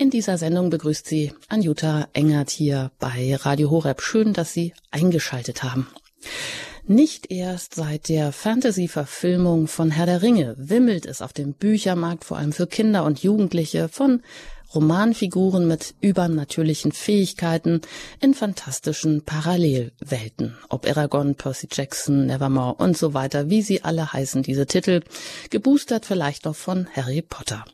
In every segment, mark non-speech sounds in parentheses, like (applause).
In dieser Sendung begrüßt Sie Anjuta Engert hier bei Radio Horeb. Schön, dass Sie eingeschaltet haben. Nicht erst seit der Fantasy-Verfilmung von Herr der Ringe wimmelt es auf dem Büchermarkt vor allem für Kinder und Jugendliche von Romanfiguren mit übernatürlichen Fähigkeiten in fantastischen Parallelwelten. Ob Aragon, Percy Jackson, Nevermore und so weiter, wie sie alle heißen, diese Titel, geboostert vielleicht noch von Harry Potter.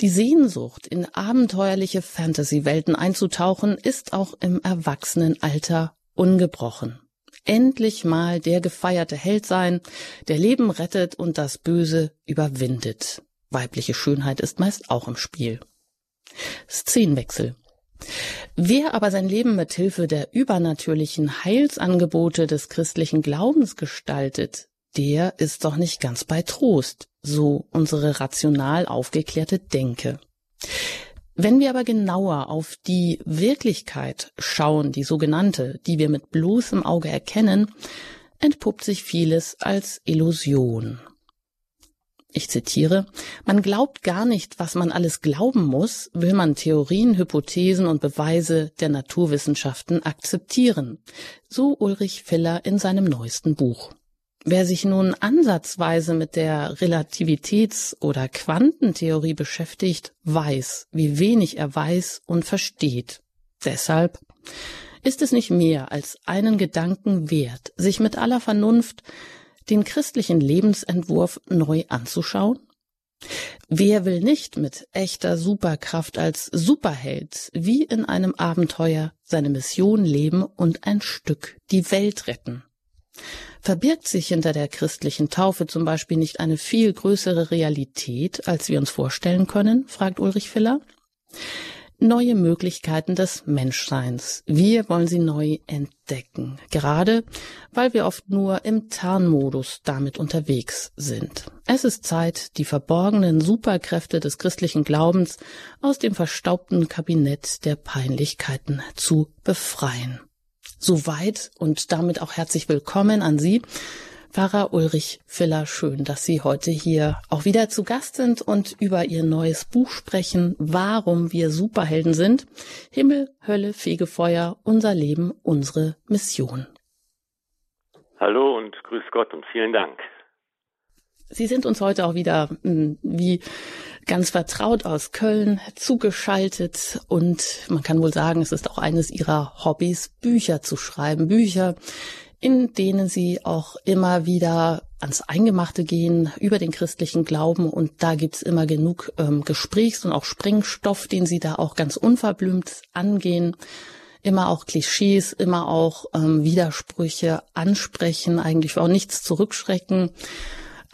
Die Sehnsucht, in abenteuerliche Fantasy-Welten einzutauchen, ist auch im Erwachsenenalter ungebrochen. Endlich mal der gefeierte Held sein, der Leben rettet und das Böse überwindet. Weibliche Schönheit ist meist auch im Spiel. Szenenwechsel. Wer aber sein Leben mit Hilfe der übernatürlichen Heilsangebote des christlichen Glaubens gestaltet, der ist doch nicht ganz bei Trost, so unsere rational aufgeklärte Denke. Wenn wir aber genauer auf die Wirklichkeit schauen, die sogenannte, die wir mit bloßem Auge erkennen, entpuppt sich vieles als Illusion. Ich zitiere, man glaubt gar nicht, was man alles glauben muss, will man Theorien, Hypothesen und Beweise der Naturwissenschaften akzeptieren, so Ulrich Filler in seinem neuesten Buch. Wer sich nun ansatzweise mit der Relativitäts- oder Quantentheorie beschäftigt, weiß, wie wenig er weiß und versteht. Deshalb ist es nicht mehr als einen Gedanken wert, sich mit aller Vernunft den christlichen Lebensentwurf neu anzuschauen? Wer will nicht mit echter Superkraft als Superheld wie in einem Abenteuer seine Mission leben und ein Stück die Welt retten? Verbirgt sich hinter der christlichen Taufe zum Beispiel nicht eine viel größere Realität, als wir uns vorstellen können? fragt Ulrich Filler. Neue Möglichkeiten des Menschseins. Wir wollen sie neu entdecken. Gerade weil wir oft nur im Tarnmodus damit unterwegs sind. Es ist Zeit, die verborgenen Superkräfte des christlichen Glaubens aus dem verstaubten Kabinett der Peinlichkeiten zu befreien. Soweit und damit auch herzlich willkommen an Sie, Pfarrer Ulrich Filler. Schön, dass Sie heute hier auch wieder zu Gast sind und über Ihr neues Buch sprechen, warum wir Superhelden sind. Himmel, Hölle, Fegefeuer, unser Leben, unsere Mission. Hallo und grüß Gott und vielen Dank. Sie sind uns heute auch wieder hm, wie ganz vertraut aus Köln zugeschaltet und man kann wohl sagen, es ist auch eines ihrer Hobbys, Bücher zu schreiben. Bücher, in denen sie auch immer wieder ans Eingemachte gehen über den christlichen Glauben und da gibt's immer genug ähm, Gesprächs- und auch Sprengstoff, den sie da auch ganz unverblümt angehen. Immer auch Klischees, immer auch ähm, Widersprüche ansprechen, eigentlich auch nichts zurückschrecken.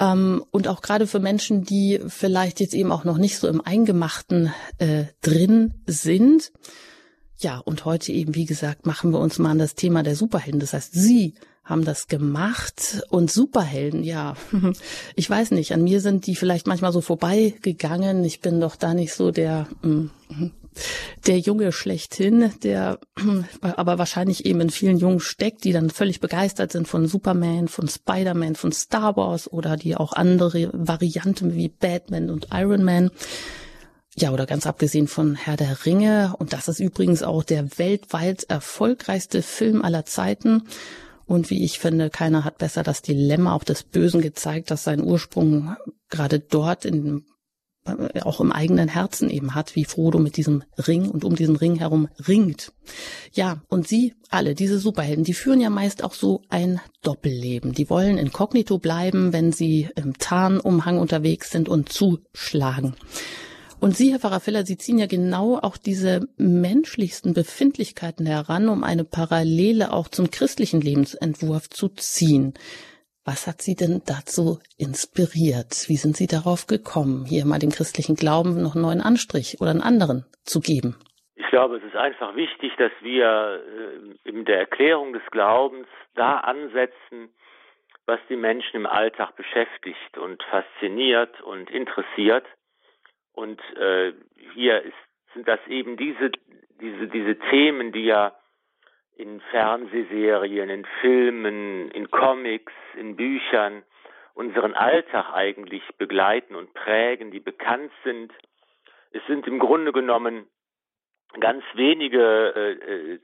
Ähm, und auch gerade für Menschen, die vielleicht jetzt eben auch noch nicht so im Eingemachten äh, drin sind. Ja, und heute eben, wie gesagt, machen wir uns mal an das Thema der Superhelden. Das heißt, Sie haben das gemacht und Superhelden, ja, (laughs) ich weiß nicht, an mir sind die vielleicht manchmal so vorbeigegangen. Ich bin doch da nicht so der, mm, der Junge schlechthin, der (clears throat) aber wahrscheinlich eben in vielen Jungen steckt, die dann völlig begeistert sind von Superman, von Spider-Man, von Star Wars oder die auch andere Varianten wie Batman und Iron Man. Ja, oder ganz abgesehen von Herr der Ringe. Und das ist übrigens auch der weltweit erfolgreichste Film aller Zeiten. Und wie ich finde, keiner hat besser das Dilemma auch des Bösen gezeigt, dass sein Ursprung gerade dort in auch im eigenen Herzen eben hat, wie Frodo mit diesem Ring und um diesen Ring herum ringt. Ja, und sie alle, diese Superhelden, die führen ja meist auch so ein Doppelleben. Die wollen inkognito bleiben, wenn sie im Tarnumhang unterwegs sind und zuschlagen. Und Sie, Herr Pfarrer Sie ziehen ja genau auch diese menschlichsten Befindlichkeiten heran, um eine Parallele auch zum christlichen Lebensentwurf zu ziehen. Was hat Sie denn dazu inspiriert? Wie sind Sie darauf gekommen, hier mal dem christlichen Glauben noch einen neuen Anstrich oder einen anderen zu geben? Ich glaube, es ist einfach wichtig, dass wir äh, in der Erklärung des Glaubens da ansetzen, was die Menschen im Alltag beschäftigt und fasziniert und interessiert. Und äh, hier ist, sind das eben diese, diese, diese Themen, die ja in Fernsehserien, in Filmen, in Comics, in Büchern unseren Alltag eigentlich begleiten und prägen, die bekannt sind, Es sind im Grunde genommen ganz wenige äh, äh,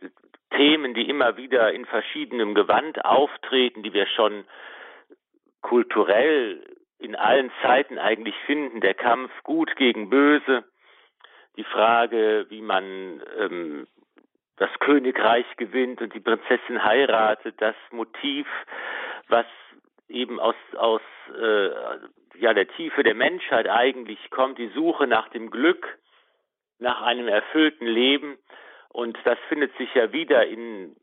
Themen, die immer wieder in verschiedenem Gewand auftreten, die wir schon kulturell in allen Zeiten eigentlich finden. Der Kampf gut gegen böse, die Frage, wie man ähm, das Königreich gewinnt und die Prinzessin heiratet, das Motiv, was eben aus, aus äh, ja, der Tiefe der Menschheit eigentlich kommt, die Suche nach dem Glück, nach einem erfüllten Leben. Und das findet sich ja wieder in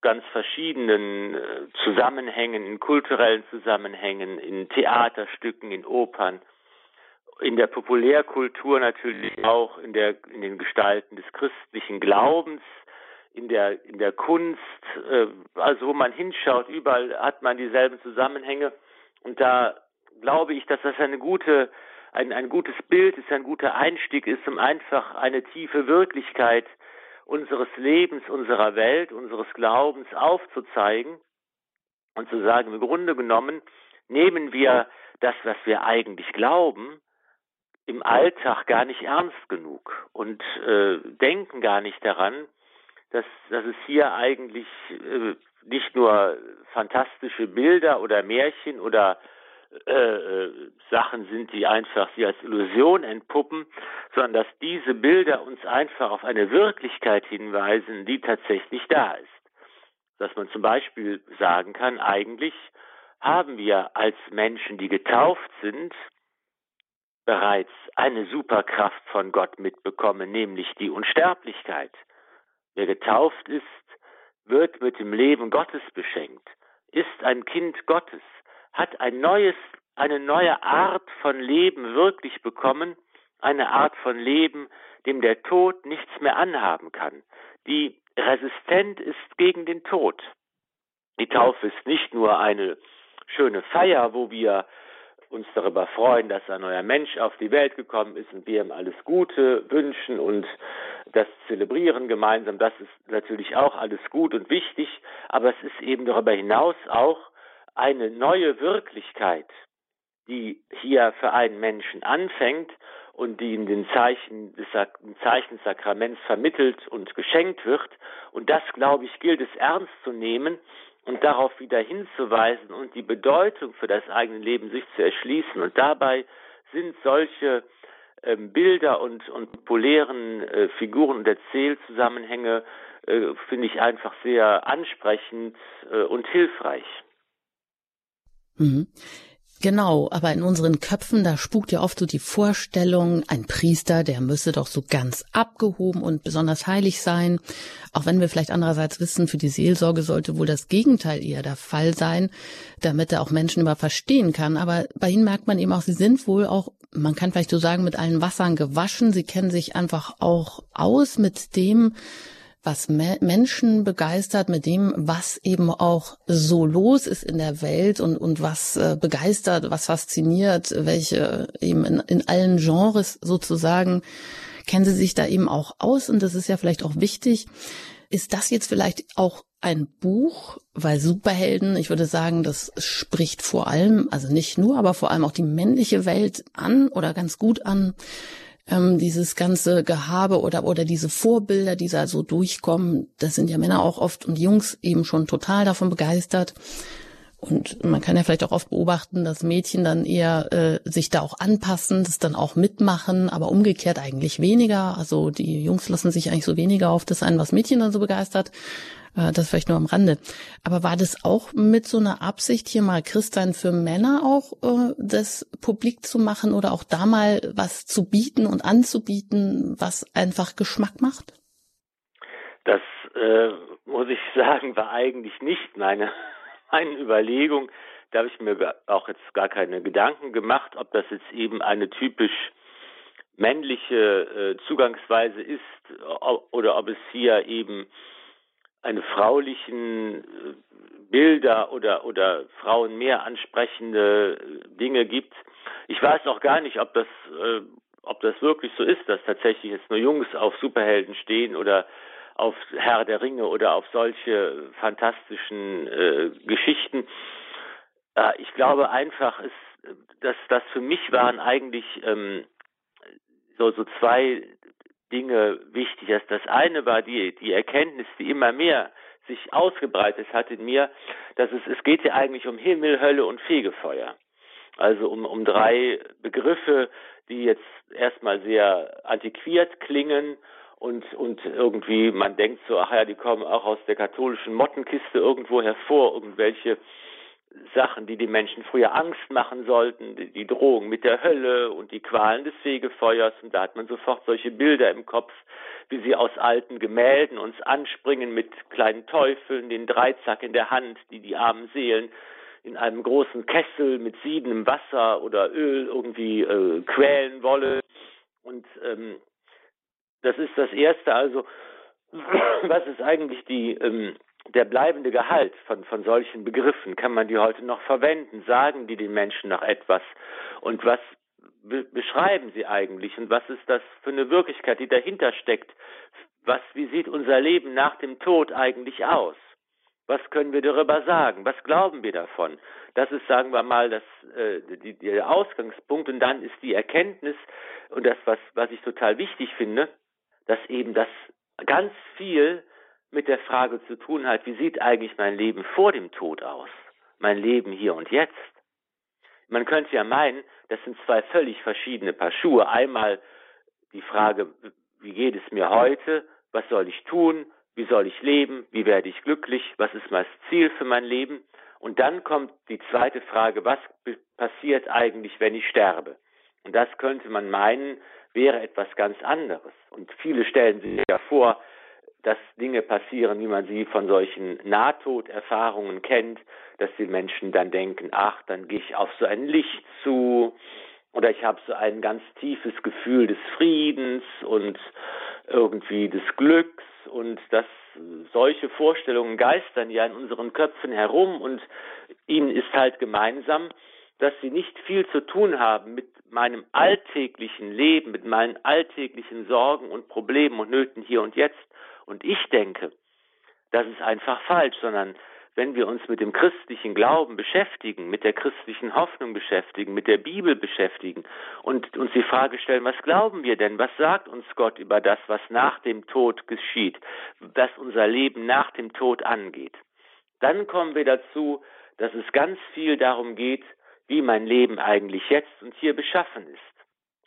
ganz verschiedenen äh, Zusammenhängen, in kulturellen Zusammenhängen, in Theaterstücken, in Opern, in der Populärkultur natürlich auch, in der in den Gestalten des christlichen Glaubens, in der in der Kunst, äh, also wo man hinschaut, überall hat man dieselben Zusammenhänge. Und da glaube ich, dass das eine gute ein, ein gutes Bild ist, ein guter Einstieg ist, um einfach eine tiefe Wirklichkeit unseres Lebens, unserer Welt, unseres Glaubens aufzuzeigen und zu sagen, im Grunde genommen nehmen wir das, was wir eigentlich glauben, im Alltag gar nicht ernst genug und äh, denken gar nicht daran, dass, dass es hier eigentlich äh, nicht nur fantastische Bilder oder Märchen oder äh, äh, Sachen sind, die einfach sie als Illusion entpuppen, sondern dass diese Bilder uns einfach auf eine Wirklichkeit hinweisen, die tatsächlich da ist. Dass man zum Beispiel sagen kann, eigentlich haben wir als Menschen, die getauft sind, bereits eine Superkraft von Gott mitbekommen, nämlich die Unsterblichkeit. Wer getauft ist, wird mit dem Leben Gottes beschenkt, ist ein Kind Gottes hat ein neues, eine neue Art von Leben wirklich bekommen, eine Art von Leben, dem der Tod nichts mehr anhaben kann, die resistent ist gegen den Tod. Die Taufe ist nicht nur eine schöne Feier, wo wir uns darüber freuen, dass ein neuer Mensch auf die Welt gekommen ist und wir ihm alles Gute wünschen und das zelebrieren gemeinsam. Das ist natürlich auch alles gut und wichtig, aber es ist eben darüber hinaus auch eine neue Wirklichkeit, die hier für einen Menschen anfängt und die in den Zeichen des Zeichensakraments vermittelt und geschenkt wird. Und das, glaube ich, gilt es ernst zu nehmen und darauf wieder hinzuweisen und die Bedeutung für das eigene Leben sich zu erschließen. Und dabei sind solche äh, Bilder und, und populären äh, Figuren und Erzählzusammenhänge, äh, finde ich einfach sehr ansprechend äh, und hilfreich. Mhm. Genau, aber in unseren Köpfen, da spukt ja oft so die Vorstellung, ein Priester, der müsse doch so ganz abgehoben und besonders heilig sein. Auch wenn wir vielleicht andererseits wissen, für die Seelsorge sollte wohl das Gegenteil eher der Fall sein, damit er auch Menschen immer verstehen kann. Aber bei ihnen merkt man eben auch, sie sind wohl auch, man kann vielleicht so sagen, mit allen Wassern gewaschen. Sie kennen sich einfach auch aus mit dem, was Me Menschen begeistert, mit dem, was eben auch so los ist in der Welt und, und was äh, begeistert, was fasziniert, welche eben in, in allen Genres sozusagen, kennen sie sich da eben auch aus und das ist ja vielleicht auch wichtig. Ist das jetzt vielleicht auch ein Buch, weil Superhelden, ich würde sagen, das spricht vor allem, also nicht nur, aber vor allem auch die männliche Welt an oder ganz gut an ähm, dieses ganze Gehabe oder, oder diese Vorbilder, die da so durchkommen, das sind ja Männer auch oft und Jungs eben schon total davon begeistert. Und man kann ja vielleicht auch oft beobachten, dass Mädchen dann eher äh, sich da auch anpassen, das dann auch mitmachen, aber umgekehrt eigentlich weniger. Also die Jungs lassen sich eigentlich so weniger auf das ein, was Mädchen dann so begeistert. Äh, das vielleicht nur am Rande. Aber war das auch mit so einer Absicht, hier mal Christsein für Männer auch äh, das publik zu machen oder auch da mal was zu bieten und anzubieten, was einfach Geschmack macht? Das äh, muss ich (laughs) sagen, war eigentlich nicht meine, (laughs) meine Überlegung. Da habe ich mir auch jetzt gar keine Gedanken gemacht, ob das jetzt eben eine typisch männliche äh, Zugangsweise ist oder ob es hier eben eine fraulichen äh, Bilder oder, oder Frauen mehr ansprechende äh, Dinge gibt. Ich weiß auch gar nicht, ob das, äh, ob das wirklich so ist, dass tatsächlich jetzt nur Jungs auf Superhelden stehen oder auf Herr der Ringe oder auf solche fantastischen äh, Geschichten. Äh, ich glaube einfach, es, dass das für mich waren eigentlich ähm, so, so zwei Dinge wichtig. Das, das eine war die, die Erkenntnis, die immer mehr sich ausgebreitet hat in mir, dass es, es geht ja eigentlich um Himmel, Hölle und Fegefeuer. Also um, um drei Begriffe, die jetzt erstmal sehr antiquiert klingen und, und irgendwie, man denkt so, ach ja, die kommen auch aus der katholischen Mottenkiste irgendwo hervor, irgendwelche Sachen, die die Menschen früher Angst machen sollten, die, Drohung mit der Hölle und die Qualen des Fegefeuers. Und da hat man sofort solche Bilder im Kopf, wie sie aus alten Gemälden uns anspringen mit kleinen Teufeln, den Dreizack in der Hand, die die armen Seelen in einem großen Kessel mit siedendem Wasser oder Öl irgendwie äh, quälen wolle. Und ähm, das ist das Erste. Also, (clears throat) was ist eigentlich die ähm, der bleibende Gehalt von, von solchen Begriffen? Kann man die heute noch verwenden? Sagen die den Menschen noch etwas? Und was be beschreiben sie eigentlich? Und was ist das für eine Wirklichkeit, die dahinter steckt? Was, wie sieht unser Leben nach dem Tod eigentlich aus? Was können wir darüber sagen? Was glauben wir davon? Das ist, sagen wir mal, das, äh, die, der Ausgangspunkt. Und dann ist die Erkenntnis, und das, was, was ich total wichtig finde, dass eben das ganz viel mit der Frage zu tun hat, wie sieht eigentlich mein Leben vor dem Tod aus? Mein Leben hier und jetzt? Man könnte ja meinen, das sind zwei völlig verschiedene Paar Schuhe. Einmal die Frage, wie geht es mir heute? Was soll ich tun? Wie soll ich leben? Wie werde ich glücklich? Was ist mein Ziel für mein Leben? Und dann kommt die zweite Frage, was passiert eigentlich, wenn ich sterbe? Und das könnte man meinen, wäre etwas ganz anderes. Und viele stellen sich ja vor, dass Dinge passieren, wie man sie von solchen Nahtoderfahrungen kennt, dass die Menschen dann denken, ach, dann gehe ich auf so ein Licht zu oder ich habe so ein ganz tiefes Gefühl des Friedens und irgendwie des Glücks und dass solche Vorstellungen geistern ja in unseren Köpfen herum und ihnen ist halt gemeinsam, dass sie nicht viel zu tun haben mit meinem alltäglichen Leben, mit meinen alltäglichen Sorgen und Problemen und Nöten hier und jetzt, und ich denke, das ist einfach falsch, sondern wenn wir uns mit dem christlichen Glauben beschäftigen, mit der christlichen Hoffnung beschäftigen, mit der Bibel beschäftigen und uns die Frage stellen, was glauben wir denn? Was sagt uns Gott über das, was nach dem Tod geschieht, was unser Leben nach dem Tod angeht? Dann kommen wir dazu, dass es ganz viel darum geht, wie mein Leben eigentlich jetzt und hier beschaffen ist.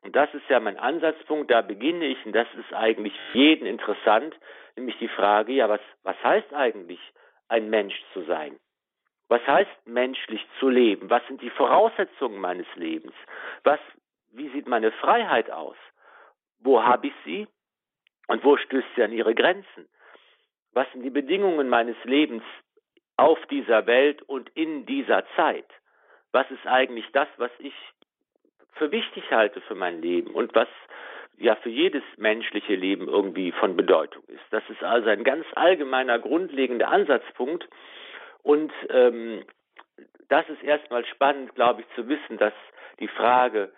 Und das ist ja mein Ansatzpunkt, da beginne ich, und das ist eigentlich für jeden interessant, nämlich die Frage, ja, was, was heißt eigentlich ein Mensch zu sein? Was heißt menschlich zu leben? Was sind die Voraussetzungen meines Lebens? Was, wie sieht meine Freiheit aus? Wo habe ich sie? Und wo stößt sie an ihre Grenzen? Was sind die Bedingungen meines Lebens auf dieser Welt und in dieser Zeit? Was ist eigentlich das, was ich für wichtig halte für mein Leben und was ja für jedes menschliche Leben irgendwie von Bedeutung ist. Das ist also ein ganz allgemeiner, grundlegender Ansatzpunkt. Und ähm, das ist erstmal spannend, glaube ich, zu wissen, dass die Frage,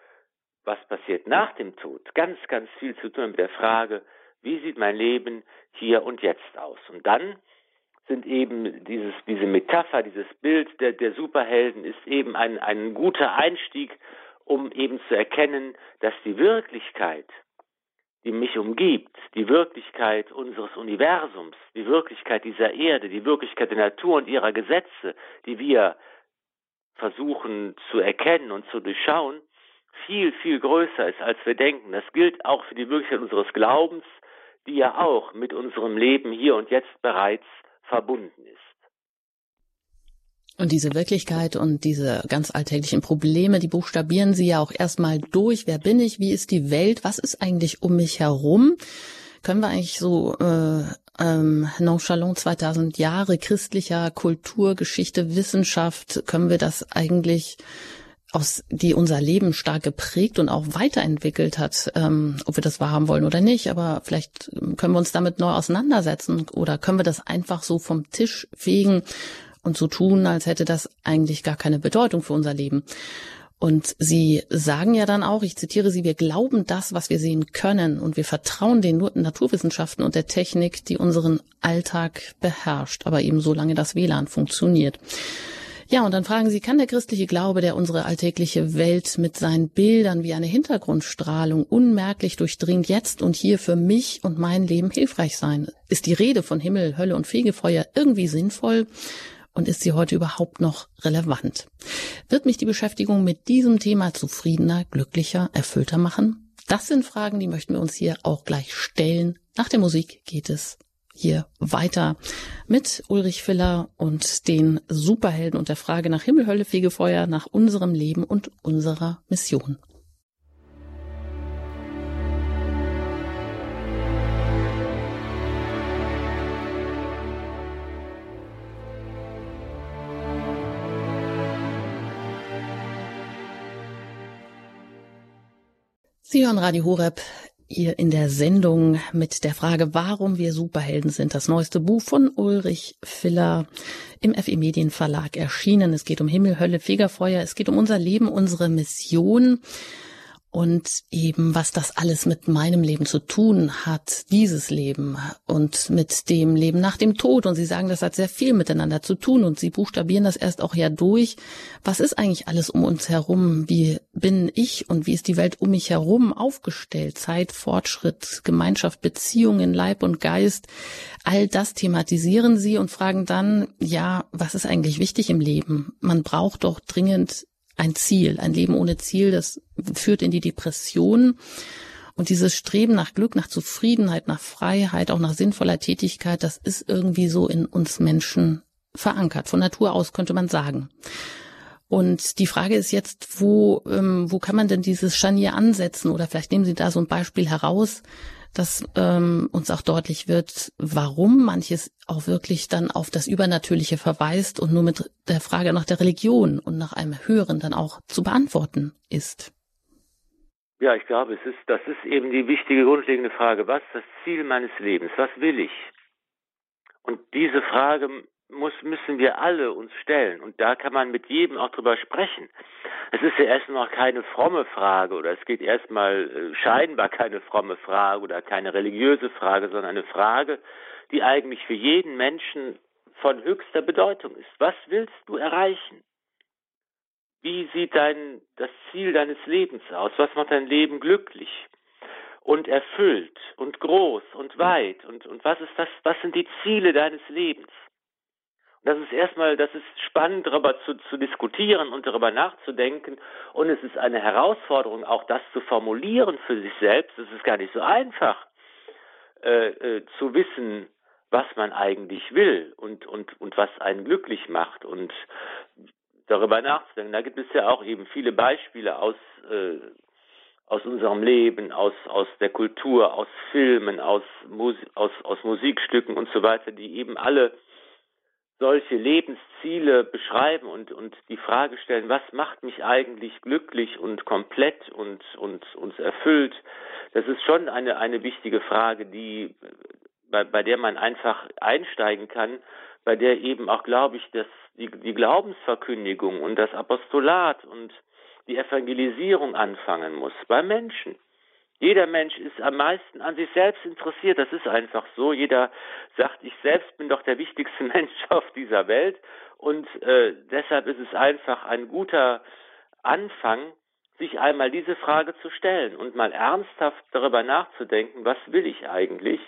was passiert nach dem Tod, ganz, ganz viel zu tun mit der Frage, wie sieht mein Leben hier und jetzt aus? Und dann sind eben dieses, diese Metapher, dieses Bild der, der Superhelden ist eben ein, ein guter Einstieg, um eben zu erkennen, dass die Wirklichkeit, die mich umgibt, die Wirklichkeit unseres Universums, die Wirklichkeit dieser Erde, die Wirklichkeit der Natur und ihrer Gesetze, die wir versuchen zu erkennen und zu durchschauen, viel, viel größer ist, als wir denken. Das gilt auch für die Wirklichkeit unseres Glaubens, die ja auch mit unserem Leben hier und jetzt bereits verbunden ist. Und diese Wirklichkeit und diese ganz alltäglichen Probleme, die buchstabieren Sie ja auch erstmal durch. Wer bin ich? Wie ist die Welt? Was ist eigentlich um mich herum? Können wir eigentlich so äh, ähm, nonchalant 2000 Jahre christlicher Kultur, Geschichte, Wissenschaft, können wir das eigentlich aus die unser Leben stark geprägt und auch weiterentwickelt hat, ähm, ob wir das wahrhaben wollen oder nicht, aber vielleicht können wir uns damit neu auseinandersetzen oder können wir das einfach so vom Tisch fegen und so tun, als hätte das eigentlich gar keine Bedeutung für unser Leben. Und Sie sagen ja dann auch, ich zitiere Sie, wir glauben das, was wir sehen können und wir vertrauen den Naturwissenschaften und der Technik, die unseren Alltag beherrscht, aber eben so lange das WLAN funktioniert. Ja, und dann fragen Sie, kann der christliche Glaube, der unsere alltägliche Welt mit seinen Bildern wie eine Hintergrundstrahlung unmerklich durchdringt, jetzt und hier für mich und mein Leben hilfreich sein? Ist die Rede von Himmel, Hölle und Fegefeuer irgendwie sinnvoll? Und ist sie heute überhaupt noch relevant? Wird mich die Beschäftigung mit diesem Thema zufriedener, glücklicher, erfüllter machen? Das sind Fragen, die möchten wir uns hier auch gleich stellen. Nach der Musik geht es hier weiter mit Ulrich Filler und den Superhelden und der Frage nach Himmel, Hölle, Fegefeuer, nach unserem Leben und unserer Mission. Sie hören Radio Horeb hier in der Sendung mit der Frage, warum wir Superhelden sind. Das neueste Buch von Ulrich Filler im FE Medienverlag erschienen. Es geht um Himmel, Hölle, Fegefeuer. Es geht um unser Leben, unsere Mission und eben was das alles mit meinem Leben zu tun hat, dieses Leben und mit dem Leben nach dem Tod. Und Sie sagen, das hat sehr viel miteinander zu tun und Sie buchstabieren das erst auch ja durch. Was ist eigentlich alles um uns herum? Wie bin ich und wie ist die Welt um mich herum aufgestellt? Zeit, Fortschritt, Gemeinschaft, Beziehungen, Leib und Geist. All das thematisieren Sie und fragen dann, ja, was ist eigentlich wichtig im Leben? Man braucht doch dringend ein Ziel. Ein Leben ohne Ziel, das führt in die Depression. Und dieses Streben nach Glück, nach Zufriedenheit, nach Freiheit, auch nach sinnvoller Tätigkeit, das ist irgendwie so in uns Menschen verankert. Von Natur aus könnte man sagen. Und die Frage ist jetzt, wo, ähm, wo kann man denn dieses Scharnier ansetzen? Oder vielleicht nehmen Sie da so ein Beispiel heraus, dass ähm, uns auch deutlich wird, warum manches auch wirklich dann auf das Übernatürliche verweist und nur mit der Frage nach der Religion und nach einem Höheren dann auch zu beantworten ist. Ja, ich glaube, es ist, das ist eben die wichtige grundlegende Frage. Was ist das Ziel meines Lebens? Was will ich? Und diese Frage muss, müssen wir alle uns stellen. Und da kann man mit jedem auch drüber sprechen. Es ist ja erstmal keine fromme Frage oder es geht erstmal äh, scheinbar keine fromme Frage oder keine religiöse Frage, sondern eine Frage, die eigentlich für jeden Menschen von höchster Bedeutung ist. Was willst du erreichen? Wie sieht dein, das Ziel deines Lebens aus? Was macht dein Leben glücklich und erfüllt und groß und weit? Und, und was ist das, was sind die Ziele deines Lebens? Das ist erstmal, das ist spannend, darüber zu, zu diskutieren und darüber nachzudenken. Und es ist eine Herausforderung, auch das zu formulieren für sich selbst. Es ist gar nicht so einfach, äh, äh, zu wissen, was man eigentlich will und, und, und was einen glücklich macht und darüber nachzudenken. Da gibt es ja auch eben viele Beispiele aus, äh, aus unserem Leben, aus, aus der Kultur, aus Filmen, aus, Musi aus, aus Musikstücken und so weiter, die eben alle solche Lebensziele beschreiben und, und die Frage stellen, was macht mich eigentlich glücklich und komplett und, und uns erfüllt, das ist schon eine, eine wichtige Frage, die, bei, bei der man einfach einsteigen kann, bei der eben auch, glaube ich, dass die, die Glaubensverkündigung und das Apostolat und die Evangelisierung anfangen muss, bei Menschen. Jeder Mensch ist am meisten an sich selbst interessiert. Das ist einfach so. Jeder sagt, ich selbst bin doch der wichtigste (laughs) Mensch auf dieser Welt. Und äh, deshalb ist es einfach ein guter Anfang, sich einmal diese Frage zu stellen und mal ernsthaft darüber nachzudenken, was will ich eigentlich?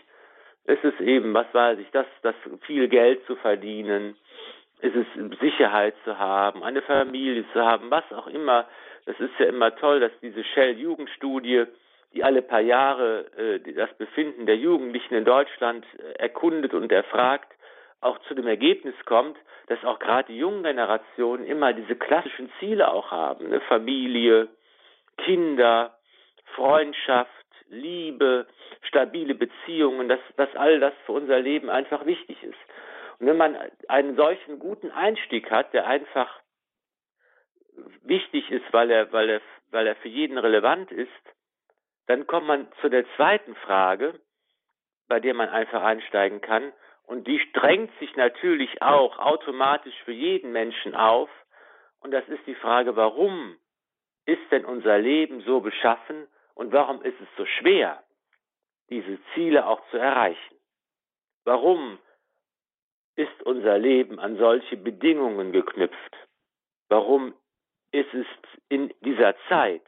Ist es eben, was weiß ich, das, das viel Geld zu verdienen? Ist es Sicherheit zu haben, eine Familie zu haben, was auch immer? Das ist ja immer toll, dass diese Shell-Jugendstudie die alle paar Jahre äh, das Befinden der Jugendlichen in Deutschland äh, erkundet und erfragt, auch zu dem Ergebnis kommt, dass auch gerade die jungen Generationen immer diese klassischen Ziele auch haben, ne? Familie, Kinder, Freundschaft, Liebe, stabile Beziehungen, dass, dass all das für unser Leben einfach wichtig ist. Und wenn man einen solchen guten Einstieg hat, der einfach wichtig ist, weil er, weil er, weil er für jeden relevant ist, dann kommt man zu der zweiten Frage, bei der man einfach einsteigen kann. Und die drängt sich natürlich auch automatisch für jeden Menschen auf. Und das ist die Frage, warum ist denn unser Leben so beschaffen und warum ist es so schwer, diese Ziele auch zu erreichen? Warum ist unser Leben an solche Bedingungen geknüpft? Warum ist es in dieser Zeit,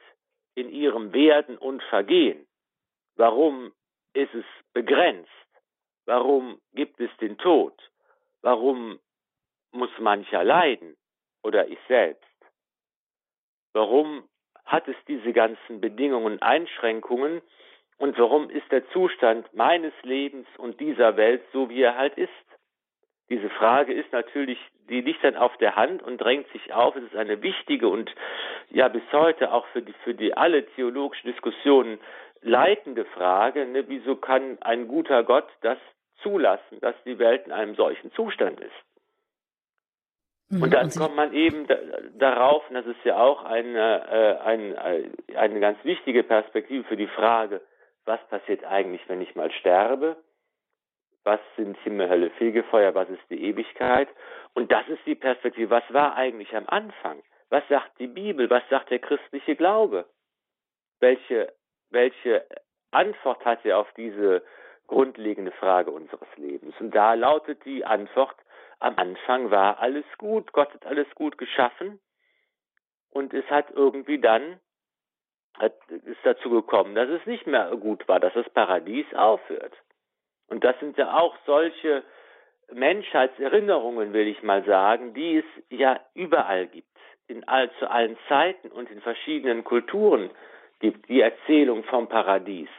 in ihrem Werden und Vergehen? Warum ist es begrenzt? Warum gibt es den Tod? Warum muss mancher leiden oder ich selbst? Warum hat es diese ganzen Bedingungen Einschränkungen und warum ist der Zustand meines Lebens und dieser Welt so, wie er halt ist? Diese Frage ist natürlich, die liegt dann auf der Hand und drängt sich auf. Es ist eine wichtige und ja bis heute auch für die, für die alle theologischen Diskussionen leitende Frage. Ne? Wieso kann ein guter Gott das zulassen, dass die Welt in einem solchen Zustand ist? Und dann kommt man eben darauf, und das ist ja auch eine, äh, eine, eine ganz wichtige Perspektive für die Frage, was passiert eigentlich, wenn ich mal sterbe? Was sind Himmel, Hölle, Fegefeuer? Was ist die Ewigkeit? Und das ist die Perspektive. Was war eigentlich am Anfang? Was sagt die Bibel? Was sagt der christliche Glaube? Welche, welche Antwort hat er auf diese grundlegende Frage unseres Lebens? Und da lautet die Antwort, am Anfang war alles gut, Gott hat alles gut geschaffen und es hat irgendwie dann hat, ist dazu gekommen, dass es nicht mehr gut war, dass das Paradies aufhört. Und das sind ja auch solche Menschheitserinnerungen, will ich mal sagen, die es ja überall gibt, in all, zu allen Zeiten und in verschiedenen Kulturen gibt. Die Erzählung vom Paradies,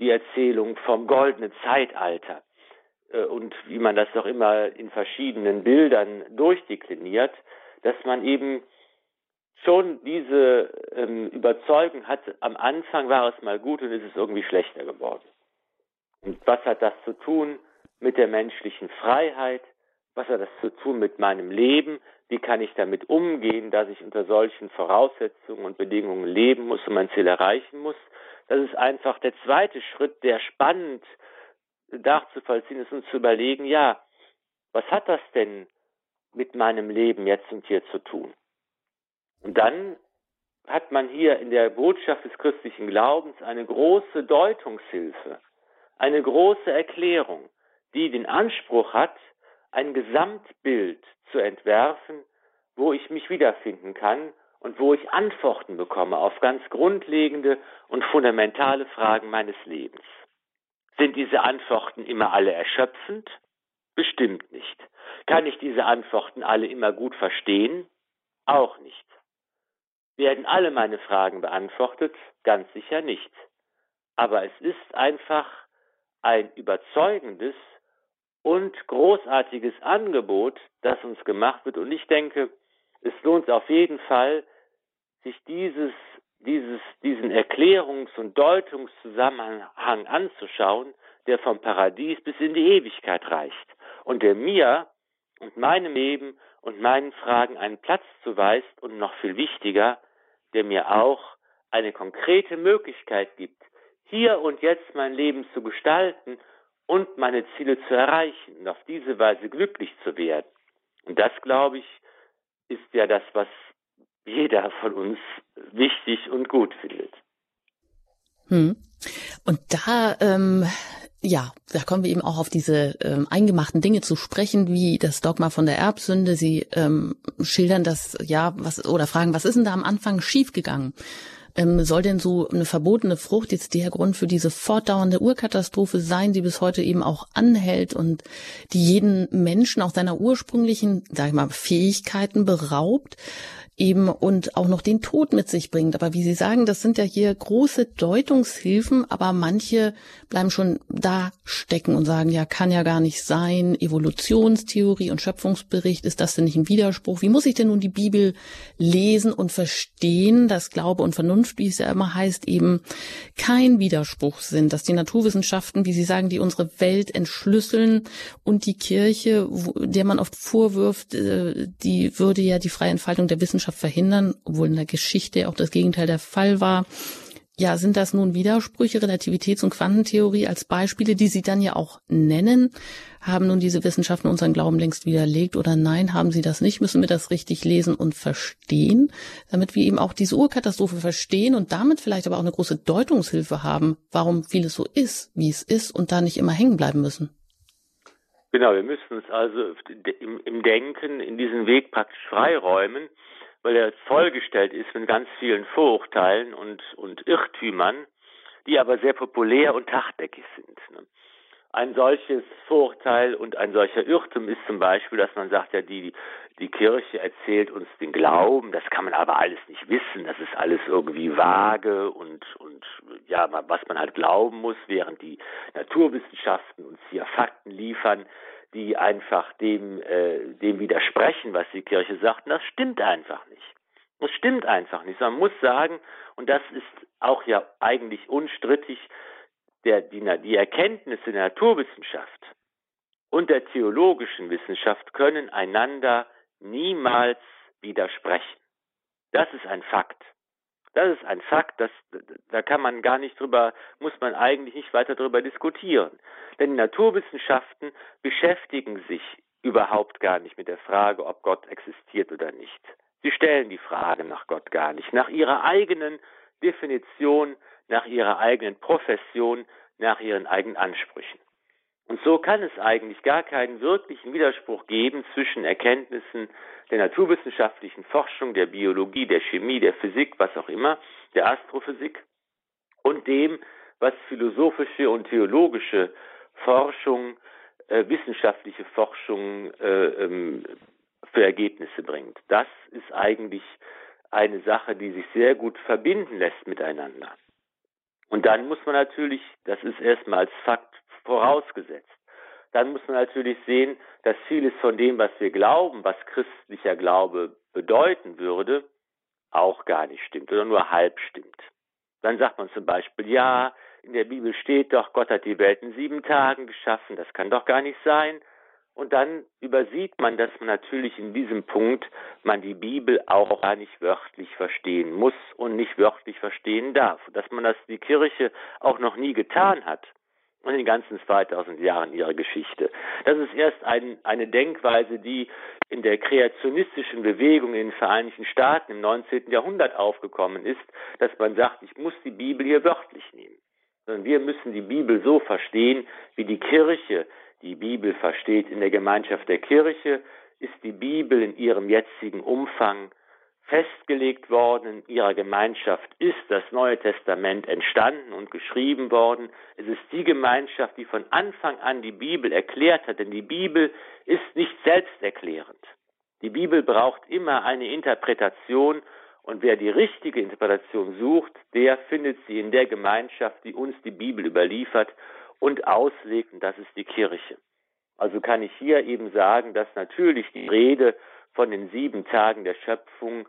die Erzählung vom goldenen Zeitalter, äh, und wie man das doch immer in verschiedenen Bildern durchdekliniert, dass man eben schon diese ähm, Überzeugung hat, am Anfang war es mal gut und ist es irgendwie schlechter geworden. Und was hat das zu tun mit der menschlichen Freiheit? Was hat das zu tun mit meinem Leben? Wie kann ich damit umgehen, dass ich unter solchen Voraussetzungen und Bedingungen leben muss und mein Ziel erreichen muss? Das ist einfach der zweite Schritt, der spannend nachzuvollziehen ist und zu überlegen, ja, was hat das denn mit meinem Leben jetzt und hier zu tun? Und dann hat man hier in der Botschaft des christlichen Glaubens eine große Deutungshilfe, eine große Erklärung, die den Anspruch hat, ein Gesamtbild zu entwerfen, wo ich mich wiederfinden kann und wo ich Antworten bekomme auf ganz grundlegende und fundamentale Fragen meines Lebens. Sind diese Antworten immer alle erschöpfend? Bestimmt nicht. Kann ich diese Antworten alle immer gut verstehen? Auch nicht. Werden alle meine Fragen beantwortet? Ganz sicher nicht. Aber es ist einfach ein überzeugendes und großartiges Angebot, das uns gemacht wird. Und ich denke, es lohnt auf jeden Fall, sich dieses dieses, diesen Erklärungs- und Deutungszusammenhang anzuschauen, der vom Paradies bis in die Ewigkeit reicht und der mir und meinem Leben und meinen Fragen einen Platz zuweist und noch viel wichtiger, der mir auch eine konkrete Möglichkeit gibt, hier und jetzt mein Leben zu gestalten und meine Ziele zu erreichen und auf diese Weise glücklich zu werden. Und das, glaube ich, ist ja das, was jeder von uns wichtig und gut findet. Hm. Und da, ähm, ja, da kommen wir eben auch auf diese ähm, eingemachten Dinge zu sprechen, wie das Dogma von der Erbsünde. Sie ähm, schildern das, ja, was oder fragen, was ist denn da am Anfang schiefgegangen? Ähm, soll denn so eine verbotene Frucht jetzt der Grund für diese fortdauernde Urkatastrophe sein, die bis heute eben auch anhält und die jeden Menschen auch seiner ursprünglichen, sag ich mal, Fähigkeiten beraubt? Eben und auch noch den Tod mit sich bringt. Aber wie Sie sagen, das sind ja hier große Deutungshilfen, aber manche bleiben schon da stecken und sagen, ja, kann ja gar nicht sein. Evolutionstheorie und Schöpfungsbericht, ist das denn nicht ein Widerspruch? Wie muss ich denn nun die Bibel lesen und verstehen, dass Glaube und Vernunft, wie es ja immer heißt, eben kein Widerspruch sind, dass die Naturwissenschaften, wie Sie sagen, die unsere Welt entschlüsseln und die Kirche, der man oft vorwirft, äh, die würde ja die freie Entfaltung der Wissenschaft Wissenschaft verhindern, obwohl in der Geschichte auch das Gegenteil der Fall war. Ja, sind das nun Widersprüche, Relativitäts- und Quantentheorie als Beispiele, die Sie dann ja auch nennen? Haben nun diese Wissenschaften unseren Glauben längst widerlegt oder nein, haben sie das nicht? Müssen wir das richtig lesen und verstehen, damit wir eben auch diese Urkatastrophe verstehen und damit vielleicht aber auch eine große Deutungshilfe haben, warum vieles so ist, wie es ist und da nicht immer hängen bleiben müssen? Genau, wir müssen uns also im Denken in diesen Weg praktisch freiräumen weil er vollgestellt ist mit ganz vielen Vorurteilen und, und Irrtümern, die aber sehr populär und hartnäckig sind. Ne? Ein solches Vorurteil und ein solcher Irrtum ist zum Beispiel, dass man sagt, ja, die, die Kirche erzählt uns den Glauben, das kann man aber alles nicht wissen, das ist alles irgendwie vage und, und ja, was man halt glauben muss, während die Naturwissenschaften uns hier Fakten liefern, die einfach dem, äh, dem widersprechen, was die Kirche sagt. Und das stimmt einfach nicht. Das stimmt einfach nicht. Man muss sagen, und das ist auch ja eigentlich unstrittig, der, die, die Erkenntnisse der Naturwissenschaft und der theologischen Wissenschaft können einander niemals widersprechen. Das ist ein Fakt. Das ist ein Fakt, das, da kann man gar nicht drüber, muss man eigentlich nicht weiter drüber diskutieren. Denn die Naturwissenschaften beschäftigen sich überhaupt gar nicht mit der Frage, ob Gott existiert oder nicht. Sie stellen die Frage nach Gott gar nicht, nach ihrer eigenen Definition, nach ihrer eigenen Profession, nach ihren eigenen Ansprüchen. Und so kann es eigentlich gar keinen wirklichen Widerspruch geben zwischen Erkenntnissen der naturwissenschaftlichen Forschung, der Biologie, der Chemie, der Physik, was auch immer, der Astrophysik und dem, was philosophische und theologische Forschung, äh, wissenschaftliche Forschung äh, ähm, für Ergebnisse bringt. Das ist eigentlich eine Sache, die sich sehr gut verbinden lässt miteinander. Und dann muss man natürlich, das ist erstmal als Fakt vorausgesetzt, dann muss man natürlich sehen, dass vieles von dem, was wir glauben, was christlicher Glaube bedeuten würde, auch gar nicht stimmt oder nur halb stimmt. Dann sagt man zum Beispiel, ja, in der Bibel steht doch, Gott hat die Welt in sieben Tagen geschaffen, das kann doch gar nicht sein. Und dann übersieht man, dass man natürlich in diesem Punkt man die Bibel auch gar nicht wörtlich verstehen muss und nicht wörtlich verstehen darf. Dass man das die Kirche auch noch nie getan hat in den ganzen 2000 Jahren ihrer Geschichte. Das ist erst ein, eine Denkweise, die in der kreationistischen Bewegung in den Vereinigten Staaten im 19. Jahrhundert aufgekommen ist, dass man sagt, ich muss die Bibel hier wörtlich nehmen. Sondern wir müssen die Bibel so verstehen, wie die Kirche die Bibel versteht. In der Gemeinschaft der Kirche ist die Bibel in ihrem jetzigen Umfang festgelegt worden. In ihrer Gemeinschaft ist das Neue Testament entstanden und geschrieben worden. Es ist die Gemeinschaft, die von Anfang an die Bibel erklärt hat, denn die Bibel ist nicht selbsterklärend. Die Bibel braucht immer eine Interpretation und wer die richtige Interpretation sucht, der findet sie in der Gemeinschaft, die uns die Bibel überliefert und auslegt, und das ist die Kirche. Also kann ich hier eben sagen, dass natürlich die Rede von den sieben Tagen der Schöpfung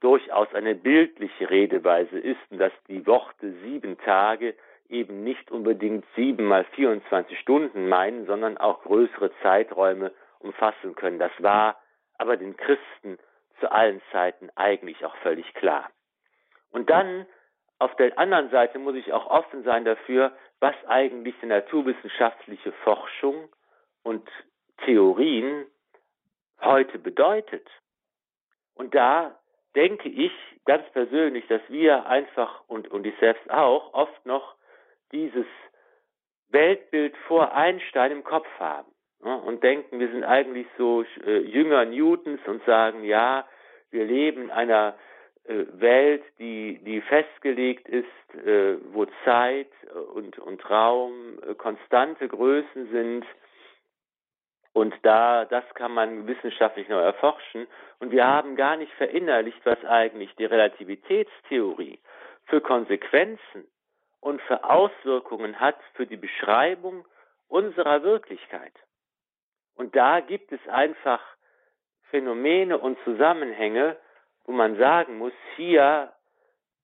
durchaus eine bildliche Redeweise ist und dass die Worte sieben Tage eben nicht unbedingt sieben mal 24 Stunden meinen, sondern auch größere Zeiträume umfassen können. Das war aber den Christen zu allen Zeiten eigentlich auch völlig klar. Und dann auf der anderen Seite muss ich auch offen sein dafür, was eigentlich die naturwissenschaftliche Forschung und Theorien heute bedeutet. Und da denke ich ganz persönlich, dass wir einfach und, und ich selbst auch oft noch dieses Weltbild vor Einstein im Kopf haben ja, und denken, wir sind eigentlich so äh, Jünger Newtons und sagen, ja, wir leben in einer äh, Welt, die, die festgelegt ist, äh, wo Zeit und, und Raum äh, konstante Größen sind. Und da, das kann man wissenschaftlich noch erforschen. Und wir haben gar nicht verinnerlicht, was eigentlich die Relativitätstheorie für Konsequenzen und für Auswirkungen hat für die Beschreibung unserer Wirklichkeit. Und da gibt es einfach Phänomene und Zusammenhänge, wo man sagen muss, hier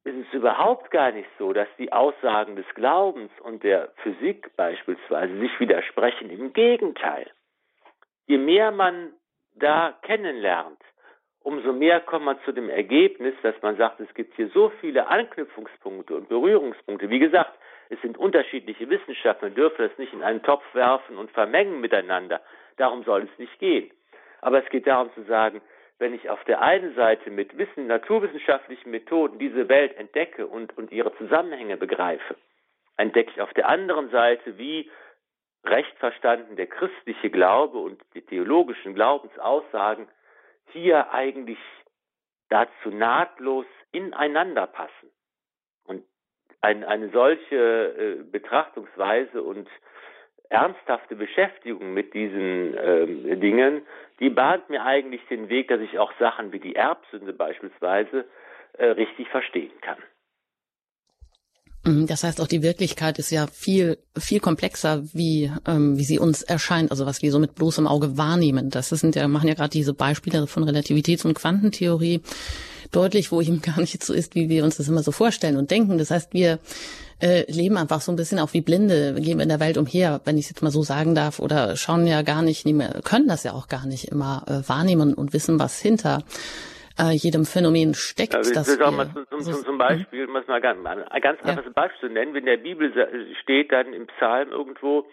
ist es überhaupt gar nicht so, dass die Aussagen des Glaubens und der Physik beispielsweise sich widersprechen. Im Gegenteil. Je mehr man da kennenlernt, umso mehr kommt man zu dem Ergebnis, dass man sagt, es gibt hier so viele Anknüpfungspunkte und Berührungspunkte. Wie gesagt, es sind unterschiedliche Wissenschaften, man dürfe das nicht in einen Topf werfen und vermengen miteinander. Darum soll es nicht gehen. Aber es geht darum zu sagen, wenn ich auf der einen Seite mit Wissen, naturwissenschaftlichen Methoden diese Welt entdecke und, und ihre Zusammenhänge begreife, entdecke ich auf der anderen Seite, wie recht verstanden der christliche Glaube und die theologischen Glaubensaussagen hier eigentlich dazu nahtlos ineinander passen. Und ein, eine solche äh, Betrachtungsweise und ernsthafte Beschäftigung mit diesen ähm, Dingen, die bahnt mir eigentlich den Weg, dass ich auch Sachen wie die Erbsünde beispielsweise äh, richtig verstehen kann. Mhm, das heißt, auch die Wirklichkeit ist ja viel, viel komplexer, wie, ähm, wie sie uns erscheint, also was wir so mit bloßem Auge wahrnehmen. Das sind ja, machen ja gerade diese Beispiele von Relativitäts- und Quantentheorie deutlich, wo eben (laughs) gar nicht so ist, wie wir uns das immer so vorstellen und denken. Das heißt, wir äh, leben einfach so ein bisschen auch wie Blinde, gehen in der Welt umher, wenn ich es jetzt mal so sagen darf, oder schauen ja gar nicht, können das ja auch gar nicht immer äh, wahrnehmen und wissen, was hinter äh, jedem Phänomen steckt. Ja, das wir, mal zum, zum, zum, zum Beispiel, muss mal ganz, ein ganz einfaches ja. Beispiel nennen, wenn in der Bibel steht dann im Psalm irgendwo,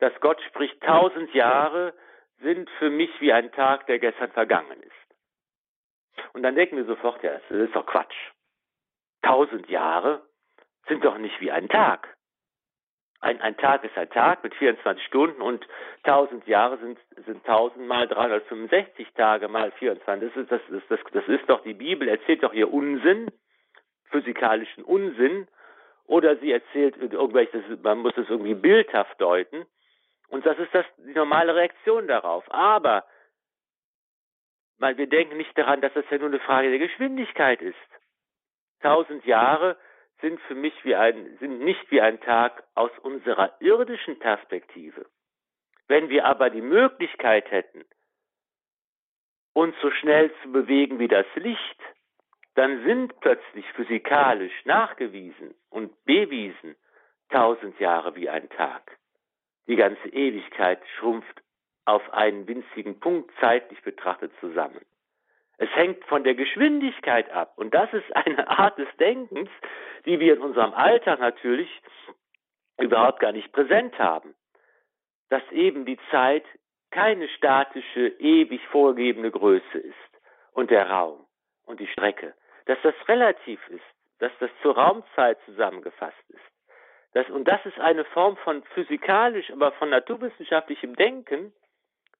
dass Gott spricht, tausend Jahre sind für mich wie ein Tag, der gestern vergangen ist. Und dann denken wir sofort, ja, das ist doch Quatsch. Tausend Jahre sind doch nicht wie ein Tag. Ein, ein Tag ist ein Tag mit 24 Stunden und 1000 Jahre sind, sind 1000 mal 365 Tage mal 24. Das ist, das, ist, das, das ist doch die Bibel, erzählt doch ihr Unsinn, physikalischen Unsinn, oder sie erzählt irgendwelches, man muss es irgendwie bildhaft deuten. Und das ist das, die normale Reaktion darauf. Aber weil wir denken nicht daran, dass das ja nur eine Frage der Geschwindigkeit ist. Tausend Jahre sind für mich wie ein, sind nicht wie ein Tag aus unserer irdischen Perspektive. Wenn wir aber die Möglichkeit hätten, uns so schnell zu bewegen wie das Licht, dann sind plötzlich physikalisch nachgewiesen und bewiesen tausend Jahre wie ein Tag. Die ganze Ewigkeit schrumpft auf einen winzigen Punkt zeitlich betrachtet zusammen. Es hängt von der Geschwindigkeit ab. Und das ist eine (laughs) Art des Denkens, die wir in unserem Alltag natürlich überhaupt gar nicht präsent haben. Dass eben die Zeit keine statische, ewig vorgegebene Größe ist und der Raum und die Strecke. Dass das relativ ist, dass das zur Raumzeit zusammengefasst ist. Das, und das ist eine Form von physikalisch, aber von naturwissenschaftlichem Denken,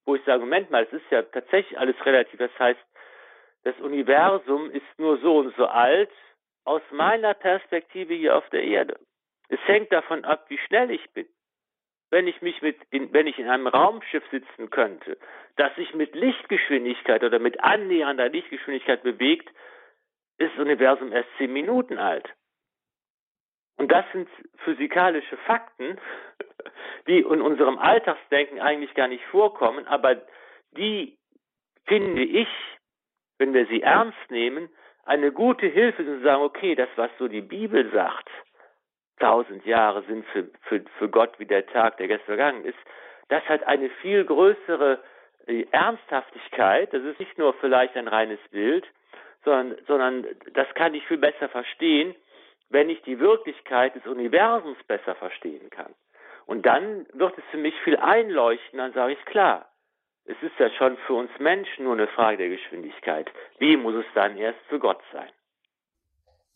wo ich sage, Moment mal, es ist ja tatsächlich alles relativ. Das heißt, das Universum ist nur so und so alt aus meiner Perspektive hier auf der Erde. Es hängt davon ab, wie schnell ich bin. Wenn ich mich mit, in, wenn ich in einem Raumschiff sitzen könnte, das sich mit Lichtgeschwindigkeit oder mit annähernder Lichtgeschwindigkeit bewegt, ist das Universum erst zehn Minuten alt. Und das sind physikalische Fakten, die in unserem Alltagsdenken eigentlich gar nicht vorkommen, aber die, finde ich, wenn wir sie ernst nehmen, eine gute Hilfe zu sagen, okay, das, was so die Bibel sagt, tausend Jahre sind für, für, für Gott wie der Tag, der gestern vergangen ist, das hat eine viel größere äh, Ernsthaftigkeit. Das ist nicht nur vielleicht ein reines Bild, sondern, sondern das kann ich viel besser verstehen, wenn ich die Wirklichkeit des Universums besser verstehen kann. Und dann wird es für mich viel einleuchten, dann sage ich klar, es ist ja schon für uns Menschen nur eine Frage der Geschwindigkeit. Wie muss es dann erst für Gott sein?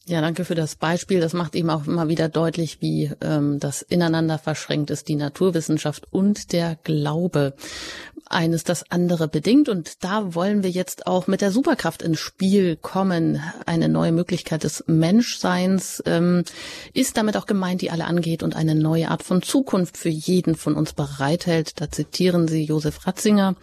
Ja, danke für das Beispiel. Das macht eben auch immer wieder deutlich, wie ähm, das ineinander verschränkt ist, die Naturwissenschaft und der Glaube. Eines das andere bedingt. Und da wollen wir jetzt auch mit der Superkraft ins Spiel kommen. Eine neue Möglichkeit des Menschseins ähm, ist damit auch gemeint, die alle angeht und eine neue Art von Zukunft für jeden von uns bereithält. Da zitieren Sie Josef Ratzinger.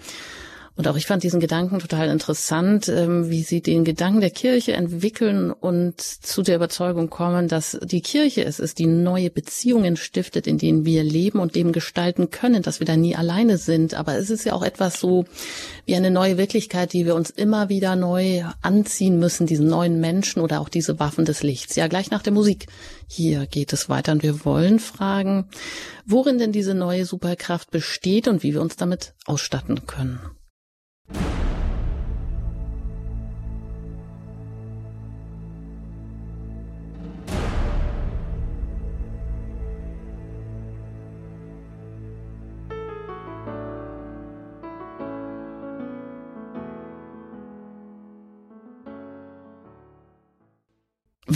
Und auch ich fand diesen Gedanken total interessant, ähm, wie sie den Gedanken der Kirche entwickeln und zu der Überzeugung kommen, dass die Kirche es ist, die neue Beziehungen stiftet, in denen wir leben und dem gestalten können, dass wir da nie alleine sind. Aber es ist ja auch etwas so wie eine neue Wirklichkeit, die wir uns immer wieder neu anziehen müssen, diesen neuen Menschen oder auch diese Waffen des Lichts. Ja, gleich nach der Musik. Hier geht es weiter und wir wollen fragen, worin denn diese neue Superkraft besteht und wie wir uns damit ausstatten können.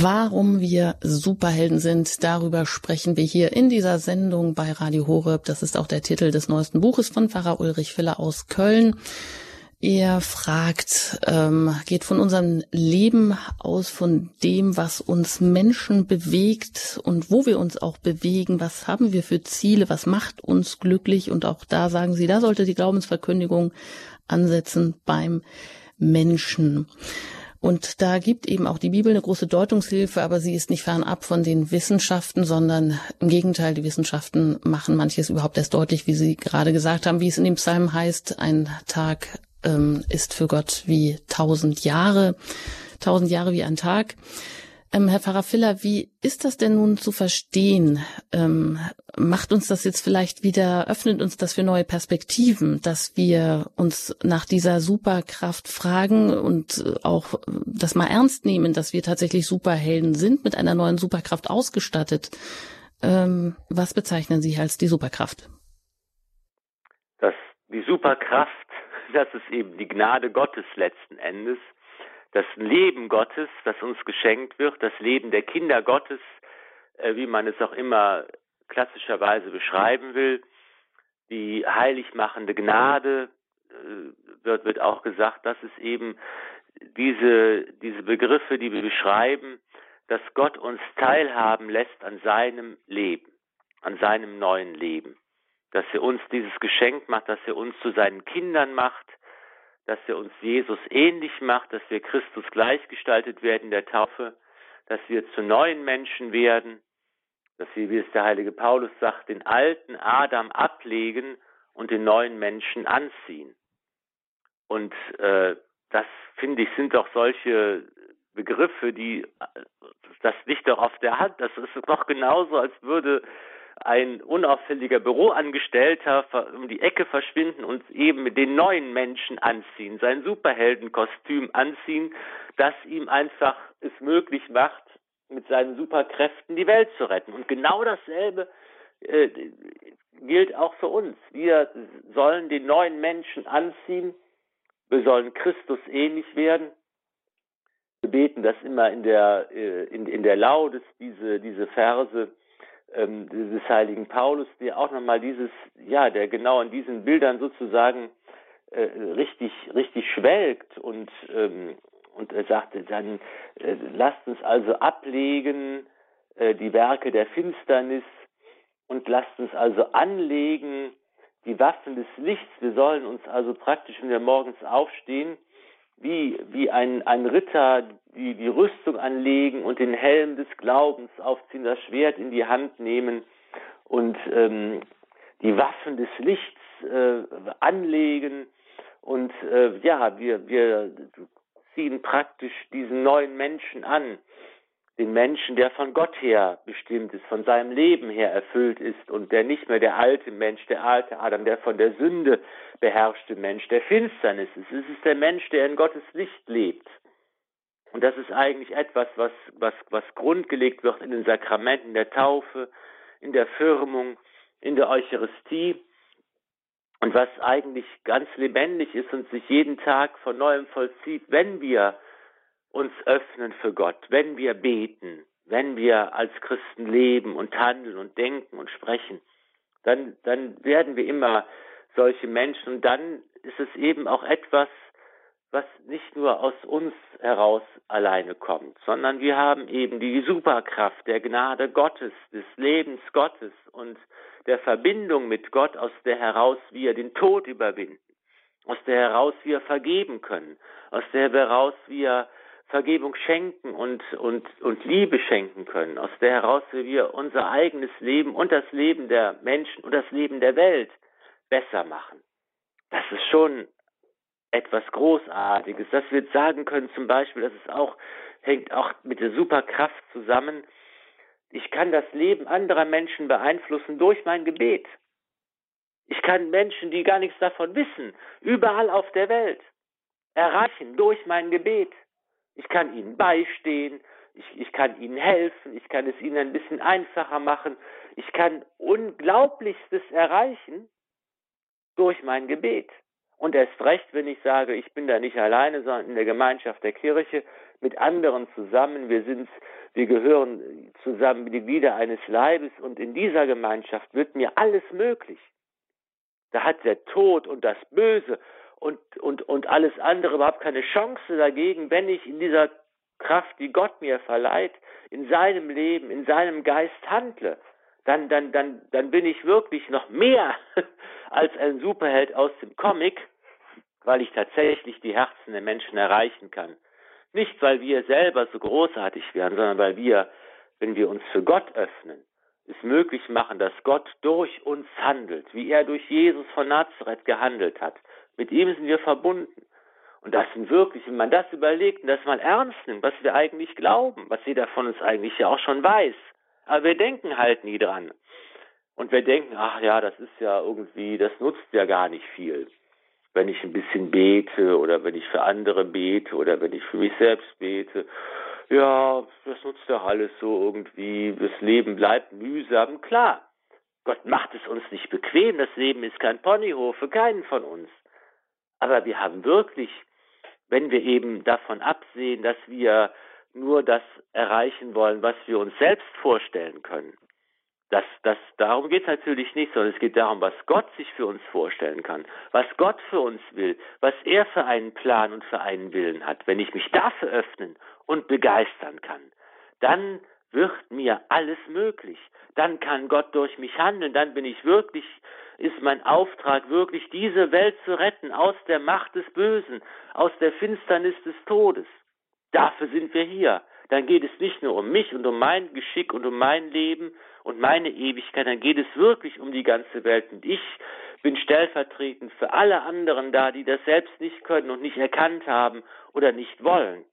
Warum wir Superhelden sind, darüber sprechen wir hier in dieser Sendung bei Radio Horeb. Das ist auch der Titel des neuesten Buches von Pfarrer Ulrich Filler aus Köln. Er fragt, ähm, geht von unserem Leben aus, von dem, was uns Menschen bewegt und wo wir uns auch bewegen. Was haben wir für Ziele? Was macht uns glücklich? Und auch da sagen Sie, da sollte die Glaubensverkündigung ansetzen beim Menschen. Und da gibt eben auch die Bibel eine große Deutungshilfe, aber sie ist nicht fernab von den Wissenschaften, sondern im Gegenteil, die Wissenschaften machen manches überhaupt erst deutlich, wie Sie gerade gesagt haben, wie es in dem Psalm heißt, ein Tag ähm, ist für Gott wie tausend Jahre, tausend Jahre wie ein Tag. Ähm, Herr Pfarrer Filler, wie ist das denn nun zu verstehen? Ähm, macht uns das jetzt vielleicht wieder, öffnet uns das für neue Perspektiven, dass wir uns nach dieser Superkraft fragen und äh, auch das mal ernst nehmen, dass wir tatsächlich Superhelden sind, mit einer neuen Superkraft ausgestattet. Ähm, was bezeichnen Sie als die Superkraft? Das, die Superkraft, das ist eben die Gnade Gottes letzten Endes das Leben Gottes, das uns geschenkt wird, das Leben der Kinder Gottes, äh, wie man es auch immer klassischerweise beschreiben will, die heiligmachende Gnade, äh, wird, wird auch gesagt, dass es eben diese, diese Begriffe, die wir beschreiben, dass Gott uns teilhaben lässt an seinem Leben, an seinem neuen Leben, dass er uns dieses Geschenk macht, dass er uns zu seinen Kindern macht, dass er uns Jesus ähnlich macht, dass wir Christus gleichgestaltet werden in der Taufe, dass wir zu neuen Menschen werden, dass wir, wie es der heilige Paulus sagt, den alten Adam ablegen und den neuen Menschen anziehen. Und äh, das, finde ich, sind doch solche Begriffe, die, das liegt doch auf der Hand. Das ist doch genauso, als würde ein unauffälliger Büroangestellter um die Ecke verschwinden und eben mit den neuen Menschen anziehen, sein Superheldenkostüm anziehen, das ihm einfach es möglich macht, mit seinen Superkräften die Welt zu retten. Und genau dasselbe äh, gilt auch für uns. Wir sollen den neuen Menschen anziehen, wir sollen Christus ähnlich werden. Wir beten das immer in der, äh, in, in der Laudes, diese, diese Verse ähm, des heiligen Paulus, der auch nochmal dieses, ja, der genau in diesen Bildern sozusagen äh, richtig, richtig schwelgt und, ähm, und er sagte dann, äh, lasst uns also ablegen äh, die Werke der Finsternis und lasst uns also anlegen die Waffen des Lichts. Wir sollen uns also praktisch, wenn wir morgens aufstehen, wie, wie ein, ein Ritter die, die Rüstung anlegen und den Helm des Glaubens aufziehen, das Schwert in die Hand nehmen und ähm, die Waffen des Lichts äh, anlegen. Und äh, ja, wir, wir ziehen praktisch diesen neuen Menschen an, den Menschen, der von Gott her bestimmt ist, von seinem Leben her erfüllt ist und der nicht mehr der alte Mensch, der alte Adam, der von der Sünde beherrschte Mensch, der Finsternis ist. Es ist der Mensch, der in Gottes Licht lebt. Und das ist eigentlich etwas, was, was, was grundgelegt wird in den Sakramenten der Taufe, in der Firmung, in der Eucharistie und was eigentlich ganz lebendig ist und sich jeden Tag von neuem vollzieht, wenn wir uns öffnen für Gott, wenn wir beten, wenn wir als Christen leben und handeln und denken und sprechen, dann, dann werden wir immer solche Menschen. Und dann ist es eben auch etwas, was nicht nur aus uns heraus alleine kommt, sondern wir haben eben die Superkraft der Gnade Gottes, des Lebens Gottes und der Verbindung mit Gott, aus der heraus wir den Tod überwinden, aus der heraus wir vergeben können, aus der heraus wir Vergebung schenken und, und, und Liebe schenken können, aus der heraus wir unser eigenes Leben und das Leben der Menschen und das Leben der Welt besser machen. Das ist schon etwas Großartiges, dass wir sagen können zum Beispiel, dass es auch hängt auch mit der Superkraft zusammen. Ich kann das Leben anderer Menschen beeinflussen durch mein Gebet. Ich kann Menschen, die gar nichts davon wissen, überall auf der Welt erreichen durch mein Gebet. Ich kann ihnen beistehen, ich, ich kann ihnen helfen, ich kann es ihnen ein bisschen einfacher machen. Ich kann Unglaublichstes erreichen durch mein Gebet. Und erst recht, wenn ich sage, ich bin da nicht alleine, sondern in der Gemeinschaft der Kirche mit anderen zusammen. Wir sind, wir gehören zusammen wie die Glieder eines Leibes und in dieser Gemeinschaft wird mir alles möglich. Da hat der Tod und das Böse und, und, und alles andere überhaupt keine Chance dagegen, wenn ich in dieser Kraft, die Gott mir verleiht, in seinem Leben, in seinem Geist handle, dann, dann, dann, dann bin ich wirklich noch mehr (laughs) als ein Superheld aus dem Comic, weil ich tatsächlich die Herzen der Menschen erreichen kann. Nicht, weil wir selber so großartig werden, sondern weil wir, wenn wir uns für Gott öffnen, es möglich machen, dass Gott durch uns handelt, wie er durch Jesus von Nazareth gehandelt hat. Mit ihm sind wir verbunden. Und das sind wirklich, wenn man das überlegt und das mal ernst nimmt, was wir eigentlich glauben, was jeder von uns eigentlich ja auch schon weiß. Aber wir denken halt nie dran. Und wir denken, ach ja, das ist ja irgendwie, das nutzt ja gar nicht viel. Wenn ich ein bisschen bete oder wenn ich für andere bete oder wenn ich für mich selbst bete. Ja, das nutzt ja alles so irgendwie. Das Leben bleibt mühsam. Klar, Gott macht es uns nicht bequem. Das Leben ist kein Ponyhof für keinen von uns. Aber wir haben wirklich wenn wir eben davon absehen, dass wir nur das erreichen wollen, was wir uns selbst vorstellen können. Das, das, darum geht es natürlich nicht, sondern es geht darum, was Gott sich für uns vorstellen kann, was Gott für uns will, was er für einen Plan und für einen Willen hat. Wenn ich mich dafür öffnen und begeistern kann, dann wird mir alles möglich. Dann kann Gott durch mich handeln, dann bin ich wirklich mein Auftrag wirklich, diese Welt zu retten aus der Macht des Bösen, aus der Finsternis des Todes. Dafür sind wir hier. Dann geht es nicht nur um mich und um mein Geschick und um mein Leben und meine Ewigkeit, dann geht es wirklich um die ganze Welt. Und ich bin stellvertretend für alle anderen da, die das selbst nicht können und nicht erkannt haben oder nicht wollen.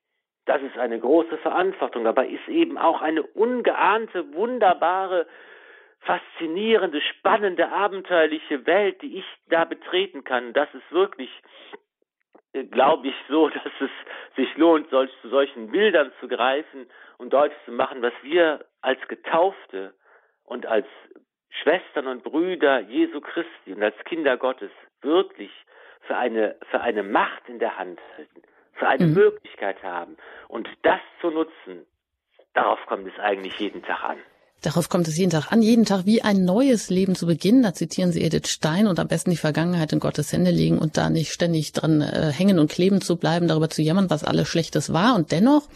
Das ist eine große Verantwortung. Dabei ist eben auch eine ungeahnte, wunderbare faszinierende, spannende, abenteuerliche Welt, die ich da betreten kann. Das ist wirklich, äh, glaube ich, so, (laughs) dass es sich lohnt, solch, zu solchen Bildern zu greifen und deutlich zu machen, was wir als Getaufte und als Schwestern und Brüder Jesu Christi und als Kinder Gottes wirklich für eine, für eine Macht in der Hand halten, für eine mhm. Möglichkeit haben. Und das zu nutzen, darauf kommt es eigentlich jeden Tag an. Darauf kommt es jeden Tag an, jeden Tag wie ein neues Leben zu beginnen. Da zitieren Sie Edith Stein und am besten die Vergangenheit in Gottes Hände legen und da nicht ständig dran äh, hängen und kleben zu bleiben, darüber zu jammern, was alles Schlechtes war. Und dennoch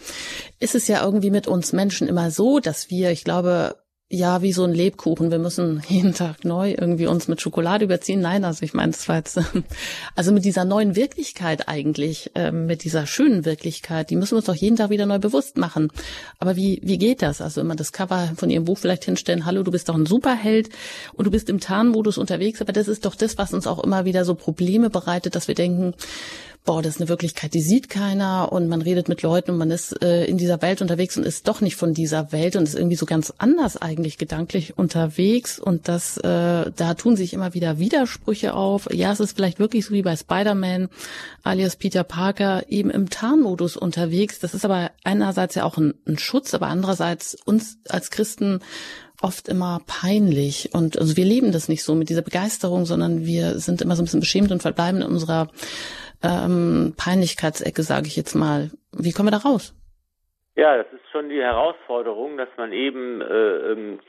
ist es ja irgendwie mit uns Menschen immer so, dass wir, ich glaube, ja, wie so ein Lebkuchen. Wir müssen jeden Tag neu irgendwie uns mit Schokolade überziehen. Nein, also ich meine, das war jetzt, (laughs) also mit dieser neuen Wirklichkeit eigentlich, äh, mit dieser schönen Wirklichkeit, die müssen wir uns doch jeden Tag wieder neu bewusst machen. Aber wie, wie geht das? Also immer das Cover von Ihrem Buch vielleicht hinstellen, hallo, du bist doch ein Superheld und du bist im Tarnmodus unterwegs, aber das ist doch das, was uns auch immer wieder so Probleme bereitet, dass wir denken, boah, das ist eine Wirklichkeit, die sieht keiner und man redet mit Leuten und man ist äh, in dieser Welt unterwegs und ist doch nicht von dieser Welt und ist irgendwie so ganz anders eigentlich gedanklich unterwegs und das, äh, da tun sich immer wieder Widersprüche auf. Ja, es ist vielleicht wirklich so wie bei Spider-Man alias Peter Parker eben im Tarnmodus unterwegs. Das ist aber einerseits ja auch ein, ein Schutz, aber andererseits uns als Christen oft immer peinlich und also wir leben das nicht so mit dieser Begeisterung, sondern wir sind immer so ein bisschen beschämt und verbleiben in unserer ähm, Peinlichkeitsecke, sage ich jetzt mal. Wie kommen wir da raus? Ja, das ist schon die Herausforderung, dass man eben äh, ähm,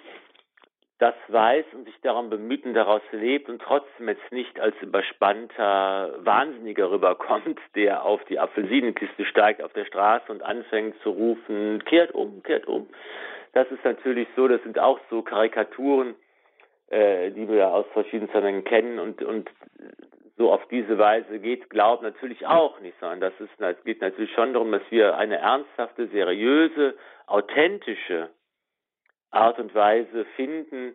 das weiß und sich darum bemüht und daraus lebt und trotzdem jetzt nicht als überspannter Wahnsinniger rüberkommt, (laughs) der auf die Apfelsinenkiste steigt auf der Straße und anfängt zu rufen, kehrt um, kehrt um. Das ist natürlich so, das sind auch so Karikaturen, äh, die wir aus verschiedenen Zusammenhängen kennen und, und so auf diese Weise geht Glauben natürlich auch nicht, sondern das ist, es geht natürlich schon darum, dass wir eine ernsthafte, seriöse, authentische Art und Weise finden,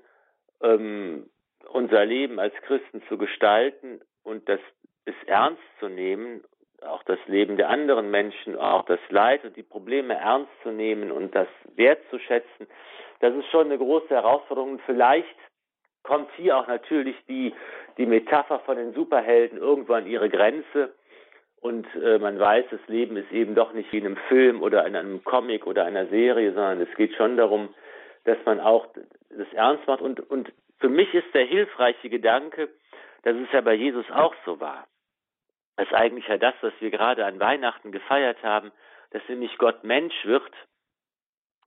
ähm, unser Leben als Christen zu gestalten und das es ernst zu nehmen, auch das Leben der anderen Menschen, auch das Leid und die Probleme ernst zu nehmen und das wertzuschätzen. Das ist schon eine große Herausforderung. Vielleicht kommt hier auch natürlich die, die Metapher von den Superhelden irgendwo an ihre Grenze. Und äh, man weiß, das Leben ist eben doch nicht wie in einem Film oder in einem Comic oder einer Serie, sondern es geht schon darum, dass man auch das ernst macht. Und, und für mich ist der hilfreiche Gedanke, dass es ja bei Jesus auch so war. Das ist eigentlich ja das, was wir gerade an Weihnachten gefeiert haben, dass nämlich Gott Mensch wird.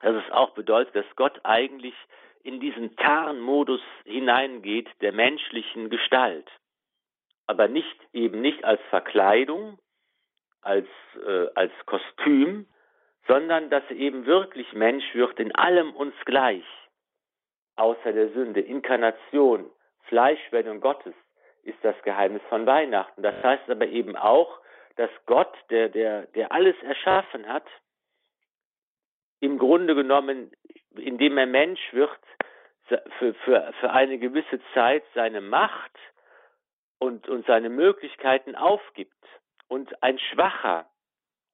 Dass es auch bedeutet, dass Gott eigentlich in diesen Tarnmodus hineingeht der menschlichen Gestalt. aber nicht eben nicht als Verkleidung, als, äh, als Kostüm, sondern dass eben wirklich Mensch wird, in allem uns gleich, außer der Sünde, Inkarnation, Fleischwerdung Gottes ist das Geheimnis von Weihnachten. Das heißt aber eben auch, dass Gott, der, der, der alles erschaffen hat, im Grunde genommen, indem er Mensch wird, für, für, für eine gewisse Zeit seine Macht und, und seine Möglichkeiten aufgibt und ein schwacher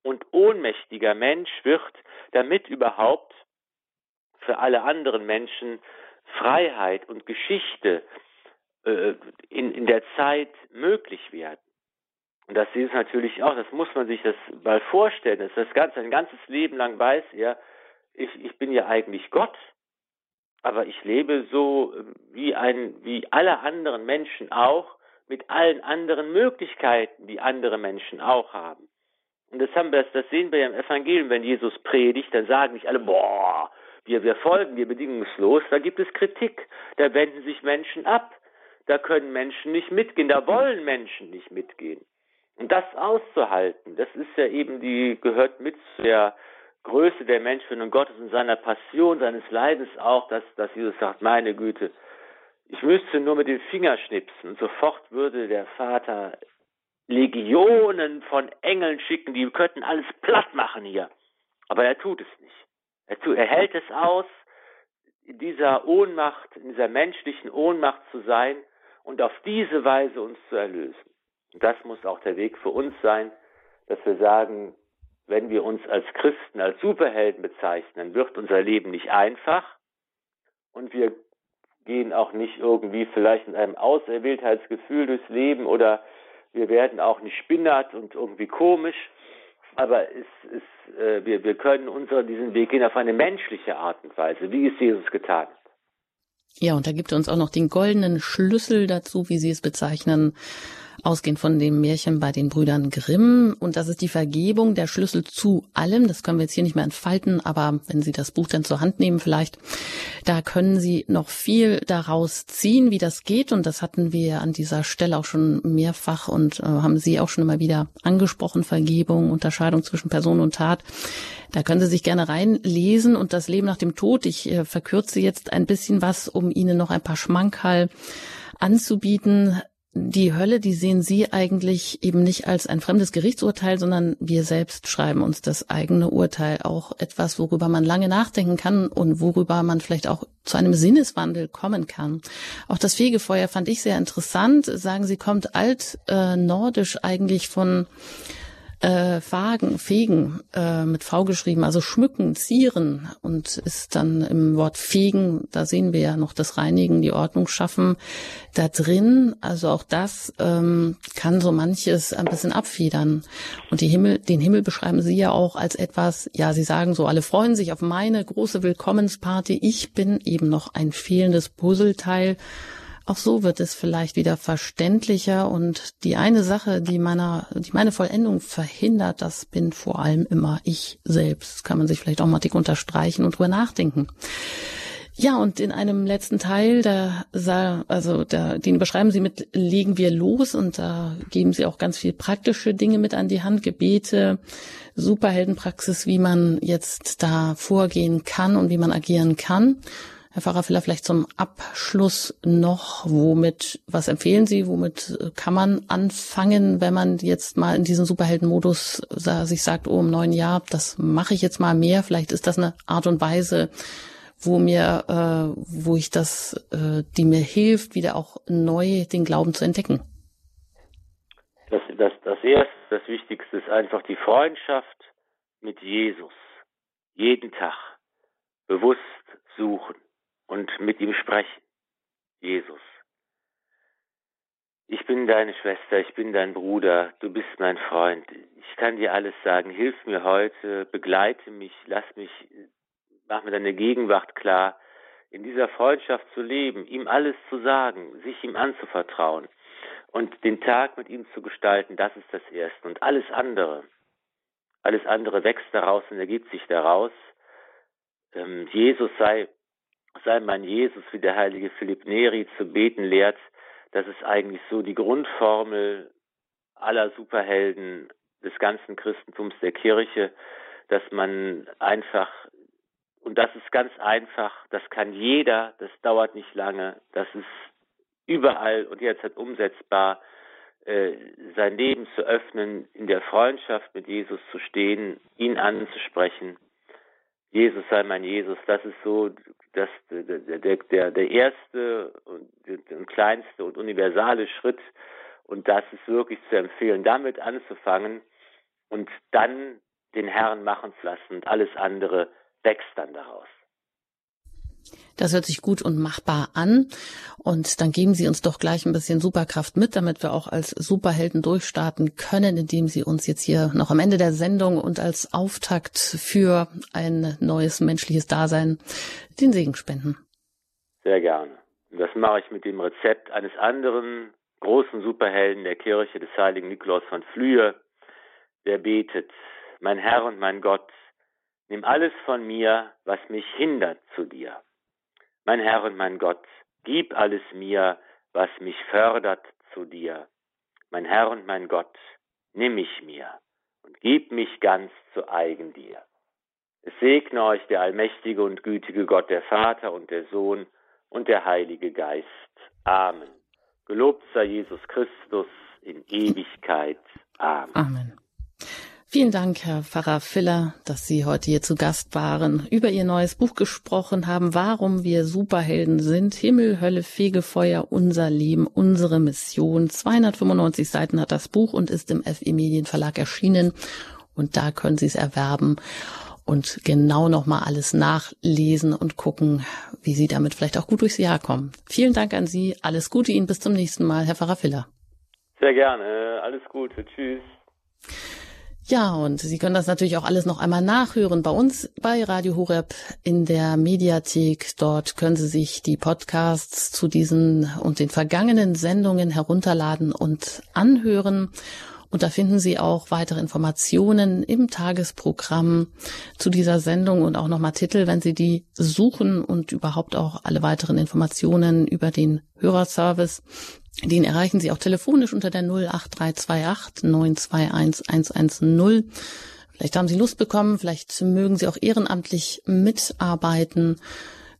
und ohnmächtiger Mensch wird, damit überhaupt für alle anderen Menschen Freiheit und Geschichte äh, in, in der Zeit möglich werden. Und das ist natürlich auch, das muss man sich das mal vorstellen, dass das ganze, ein ganzes Leben lang weiß er, ich, ich bin ja eigentlich Gott, aber ich lebe so äh, wie ein, wie alle anderen Menschen auch, mit allen anderen Möglichkeiten, die andere Menschen auch haben. Und das haben wir, das sehen wir ja im Evangelium, wenn Jesus predigt, dann sagen nicht alle, boah, wir, wir folgen dir bedingungslos, da gibt es Kritik, da wenden sich Menschen ab, da können Menschen nicht mitgehen, da wollen Menschen nicht mitgehen. Und das auszuhalten, das ist ja eben die, gehört mit zu der Größe der Menschenfindung Gottes und seiner Passion, seines Leidens auch, dass, dass Jesus sagt, meine Güte, ich müsste nur mit dem Finger schnipsen und sofort würde der Vater Legionen von Engeln schicken, die könnten alles platt machen hier. Aber er tut es nicht. Er, tut, er hält es aus, in dieser Ohnmacht, in dieser menschlichen Ohnmacht zu sein und auf diese Weise uns zu erlösen. Und das muss auch der Weg für uns sein, dass wir sagen, wenn wir uns als Christen, als Superhelden bezeichnen, wird unser Leben nicht einfach und wir gehen auch nicht irgendwie vielleicht mit einem Auserwähltheitsgefühl durchs Leben oder wir werden auch nicht spinnert und irgendwie komisch, aber es ist, äh, wir, wir können unsere, diesen Weg gehen auf eine menschliche Art und Weise, wie es Jesus getan hat. Ja, und da gibt er uns auch noch den goldenen Schlüssel dazu, wie Sie es bezeichnen, ausgehend von dem Märchen bei den Brüdern Grimm. Und das ist die Vergebung, der Schlüssel zu allem. Das können wir jetzt hier nicht mehr entfalten, aber wenn Sie das Buch dann zur Hand nehmen vielleicht, da können Sie noch viel daraus ziehen, wie das geht. Und das hatten wir an dieser Stelle auch schon mehrfach und äh, haben Sie auch schon immer wieder angesprochen. Vergebung, Unterscheidung zwischen Person und Tat. Da können Sie sich gerne reinlesen und das Leben nach dem Tod. Ich äh, verkürze jetzt ein bisschen was, um Ihnen noch ein paar Schmankerl anzubieten die Hölle, die sehen Sie eigentlich eben nicht als ein fremdes Gerichtsurteil, sondern wir selbst schreiben uns das eigene Urteil. Auch etwas, worüber man lange nachdenken kann und worüber man vielleicht auch zu einem Sinneswandel kommen kann. Auch das Fegefeuer fand ich sehr interessant. Sagen Sie, kommt altnordisch äh, eigentlich von äh, Fagen, Fegen äh, mit V geschrieben, also schmücken, zieren und ist dann im Wort fegen, da sehen wir ja noch das Reinigen, die Ordnung schaffen da drin. Also auch das ähm, kann so manches ein bisschen abfedern. Und die Himmel, den Himmel beschreiben Sie ja auch als etwas, ja, Sie sagen so, alle freuen sich auf meine große Willkommensparty. Ich bin eben noch ein fehlendes Puzzleteil. Auch so wird es vielleicht wieder verständlicher und die eine Sache, die meiner, die meine Vollendung verhindert, das bin vor allem immer ich selbst. Das kann man sich vielleicht auch mal dick unterstreichen und drüber nachdenken. Ja, und in einem letzten Teil, da also da, den beschreiben Sie mit legen wir los und da geben Sie auch ganz viel praktische Dinge mit an die Hand, Gebete, Superheldenpraxis, wie man jetzt da vorgehen kann und wie man agieren kann. Herr Pfarrer vielleicht zum Abschluss noch, womit, was empfehlen Sie, womit kann man anfangen, wenn man jetzt mal in diesen Superheldenmodus sich sagt, oh, im neuen Jahr, das mache ich jetzt mal mehr. Vielleicht ist das eine Art und Weise, wo mir, äh, wo ich das, äh, die mir hilft, wieder auch neu den Glauben zu entdecken. Das, das, das erste, das Wichtigste ist einfach die Freundschaft mit Jesus. Jeden Tag bewusst suchen und mit ihm sprechen. Jesus. Ich bin deine Schwester, ich bin dein Bruder, du bist mein Freund. Ich kann dir alles sagen. Hilf mir heute, begleite mich, lass mich, mach mir deine Gegenwart klar. In dieser Freundschaft zu leben, ihm alles zu sagen, sich ihm anzuvertrauen und den Tag mit ihm zu gestalten, das ist das Erste. Und alles andere, alles andere wächst daraus und ergibt sich daraus. Ähm, Jesus sei sei mein Jesus, wie der heilige Philipp Neri zu beten lehrt, das ist eigentlich so die Grundformel aller Superhelden des ganzen Christentums der Kirche, dass man einfach, und das ist ganz einfach, das kann jeder, das dauert nicht lange, das ist überall und jetzt umsetzbar, äh, sein Leben zu öffnen, in der Freundschaft mit Jesus zu stehen, ihn anzusprechen. Jesus sei mein Jesus, das ist so das, der, der, der, erste und der kleinste und universale Schritt. Und das ist wirklich zu empfehlen, damit anzufangen und dann den Herrn machen zu lassen und alles andere wächst dann daraus. Das hört sich gut und machbar an. Und dann geben Sie uns doch gleich ein bisschen Superkraft mit, damit wir auch als Superhelden durchstarten können, indem Sie uns jetzt hier noch am Ende der Sendung und als Auftakt für ein neues menschliches Dasein den Segen spenden. Sehr gerne. Das mache ich mit dem Rezept eines anderen großen Superhelden der Kirche des heiligen Nikolaus von Flühe, der betet, mein Herr und mein Gott, nimm alles von mir, was mich hindert zu dir. Mein Herr und mein Gott, gib alles mir, was mich fördert zu dir. Mein Herr und mein Gott, nimm mich mir und gib mich ganz zu eigen dir. Es segne euch der allmächtige und gütige Gott, der Vater und der Sohn und der Heilige Geist. Amen. Gelobt sei Jesus Christus in Ewigkeit. Amen. Amen. Vielen Dank, Herr Pfarrer Filler, dass Sie heute hier zu Gast waren, über Ihr neues Buch gesprochen haben, warum wir Superhelden sind. Himmel, Hölle, Fegefeuer, unser Leben, unsere Mission. 295 Seiten hat das Buch und ist im FE Medienverlag erschienen. Und da können Sie es erwerben und genau nochmal alles nachlesen und gucken, wie Sie damit vielleicht auch gut durchs Jahr kommen. Vielen Dank an Sie. Alles Gute Ihnen. Bis zum nächsten Mal, Herr Pfarrer Filler. Sehr gerne. Alles Gute. Tschüss. Ja, und Sie können das natürlich auch alles noch einmal nachhören bei uns bei Radio Horeb in der Mediathek. Dort können Sie sich die Podcasts zu diesen und den vergangenen Sendungen herunterladen und anhören. Und da finden Sie auch weitere Informationen im Tagesprogramm zu dieser Sendung und auch nochmal Titel, wenn Sie die suchen und überhaupt auch alle weiteren Informationen über den Hörerservice den erreichen Sie auch telefonisch unter der 08328 921 110. Vielleicht haben Sie Lust bekommen, vielleicht mögen Sie auch ehrenamtlich mitarbeiten.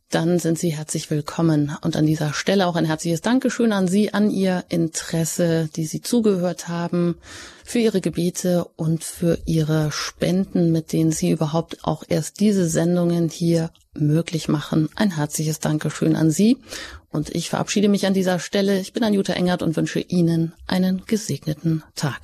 Dann sind Sie herzlich willkommen. Und an dieser Stelle auch ein herzliches Dankeschön an Sie, an Ihr Interesse, die Sie zugehört haben, für Ihre Gebete und für Ihre Spenden, mit denen Sie überhaupt auch erst diese Sendungen hier möglich machen. Ein herzliches Dankeschön an Sie und ich verabschiede mich an dieser Stelle. Ich bin Anjuta Engert und wünsche Ihnen einen gesegneten Tag.